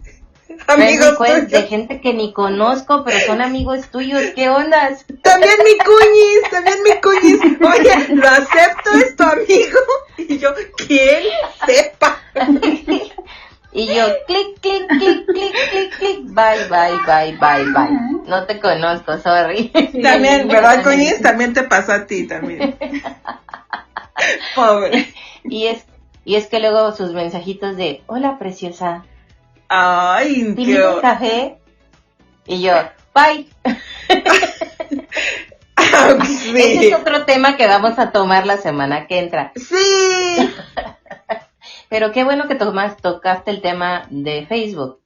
amigos de gente que ni conozco, pero son amigos tuyos, ¿qué ondas? También mi cuñis, también mi cuñis, oye, lo acepto, es tu amigo, y yo, ¿quién sepa? [LAUGHS] Y yo, clic, clic, clic, clic, clic, clic, bye, bye, bye, bye, bye. No te conozco, sorry. También, ¿verdad, Coñiz? También te pasa a ti, también. [LAUGHS] Pobre. Y es, y es que luego sus mensajitos de, hola, preciosa. Ay, un café? Y yo, bye. [LAUGHS] [LAUGHS] Ese es otro tema que vamos a tomar la semana que entra. Sí. Pero qué bueno que tomas, tocaste el tema de Facebook.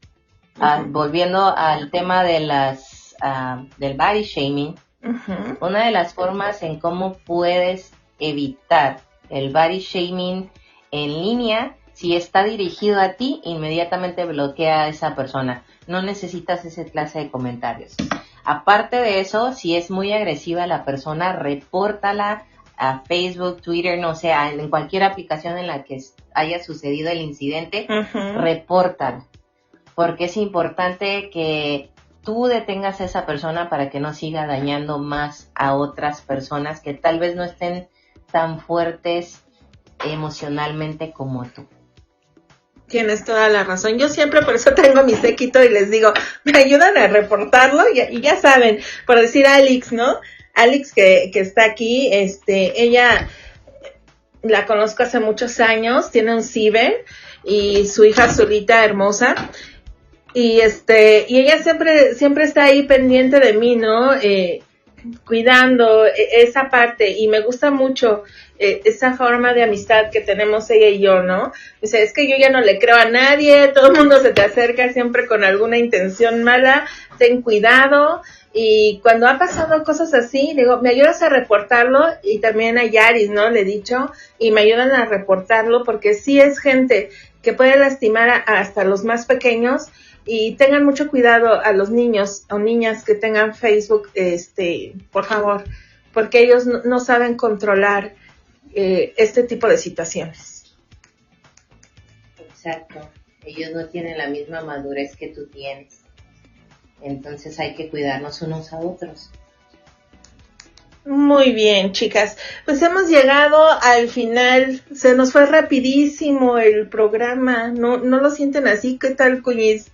ah, volviendo al tema de las ah, del body shaming, una de las formas en cómo puedes evitar el body shaming en línea, si está dirigido a ti, inmediatamente bloquea a esa persona. No necesitas ese clase de comentarios. Aparte de eso, si es muy agresiva la persona, repórtala a Facebook, Twitter, no sé, en cualquier aplicación en la que haya sucedido el incidente, repórtala. Porque es importante que tú detengas a esa persona para que no siga dañando más a otras personas que tal vez no estén tan fuertes emocionalmente como tú. Tienes toda la razón. Yo siempre por eso tengo mi séquito y les digo, me ayudan a reportarlo y, ya saben, por decir Alex, ¿no? Alex que, que está aquí, este, ella la conozco hace muchos años, tiene un ciber y su hija Zulita hermosa. Y este y ella siempre siempre está ahí pendiente de mí no eh, cuidando e, esa parte. Y me gusta mucho eh, esa forma de amistad que tenemos ella y yo no dice es que yo ya no le creo a nadie todo el mundo se te acerca siempre con alguna intención mala ten cuidado y cuando ha pasado cosas así, digo, me ayudas a reportarlo y también a Yaris, ¿no? Le he dicho, y me ayudan a reportarlo porque sí es gente que puede lastimar hasta los más pequeños y tengan mucho cuidado a los niños o niñas que tengan Facebook, este, por favor, porque ellos no, saben controlar eh, este tipo de situaciones. Exacto, ellos no tienen la misma madurez que tú tienes, entonces hay que cuidarnos unos a otros. Muy bien, chicas. Pues hemos llegado al final. Se nos fue rapidísimo el programa. ¿No, no lo sienten así? ¿Qué tal, Cuñiz?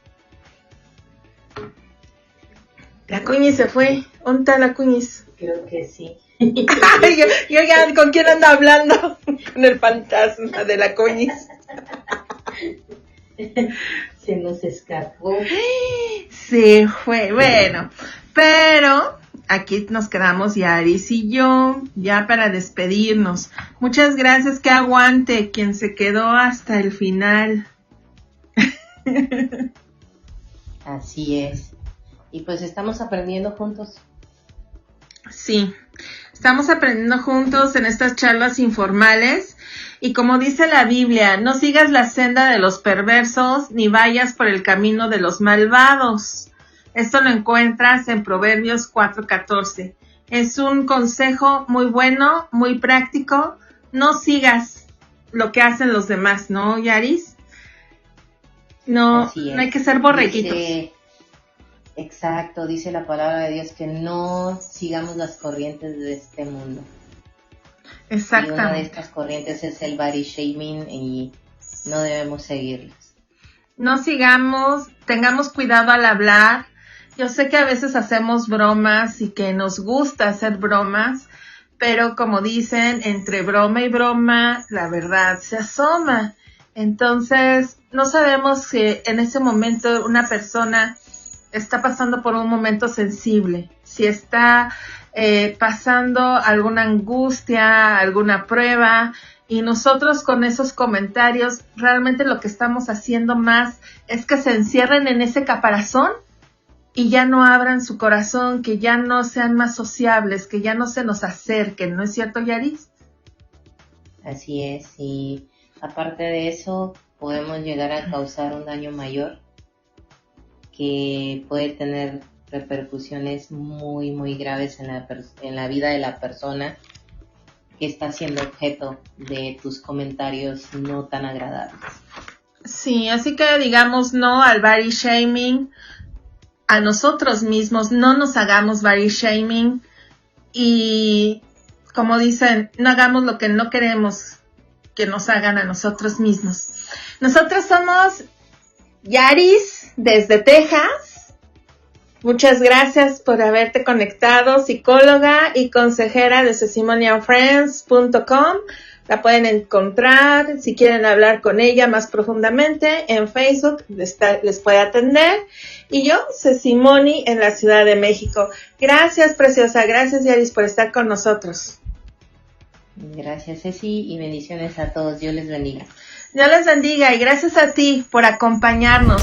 La Cuñiz se fue. ¿Dónde está la Cuñiz? Creo que sí. [LAUGHS] yo, ya, ¿con quién anda hablando? [LAUGHS] Con el fantasma de la Cuñiz. [LAUGHS] se nos escapó. Sí, fue, bueno. Pero aquí nos quedamos Yaris y yo, ya para despedirnos. Muchas gracias, que aguante quien se quedó hasta el final. [LAUGHS] Así es. Y pues estamos aprendiendo juntos. Sí, estamos aprendiendo juntos en estas charlas informales. Y como dice la Biblia, no sigas la senda de los perversos ni vayas por el camino de los malvados. Esto lo encuentras en Proverbios 4:14. Es un consejo muy bueno, muy práctico. No sigas lo que hacen los demás, ¿no, Yaris? No, no hay que ser borreguitos. exacto, dice la palabra de Dios que no sigamos las corrientes de este mundo. Exactamente. Y una de estas corrientes es el body shaming y no debemos seguirlas. No sigamos, tengamos cuidado al hablar, yo sé que a veces hacemos bromas y que nos gusta hacer bromas, pero como dicen, entre broma y broma, la verdad se asoma. Entonces, no sabemos si en ese momento una persona está pasando por un momento sensible, si está eh, pasando alguna angustia, alguna prueba, y nosotros con esos comentarios realmente lo que estamos haciendo más es que se encierren en ese caparazón y ya no abran su corazón, que ya no sean más sociables, que ya no se nos acerquen, ¿no es cierto, Yaris? Así es, y aparte de eso, podemos llegar a causar un daño mayor que puede tener repercusiones muy, muy graves en la, en la vida de la persona que está siendo objeto de tus comentarios no tan agradables. Sí, así que digamos no al body shaming, a nosotros mismos, no nos hagamos body shaming y como dicen, no hagamos lo que no queremos que nos hagan a nosotros mismos. Nosotros somos Yaris desde Texas. Muchas gracias por haberte conectado, psicóloga y consejera de testimonialfriends.com. La pueden encontrar si quieren hablar con ella más profundamente en Facebook, les, les puede atender. Y yo, Simoni, en la Ciudad de México. Gracias, preciosa. Gracias, Yaris, por estar con nosotros. Gracias, Ceci, y bendiciones a todos. Dios les bendiga. Dios les bendiga y gracias a ti por acompañarnos.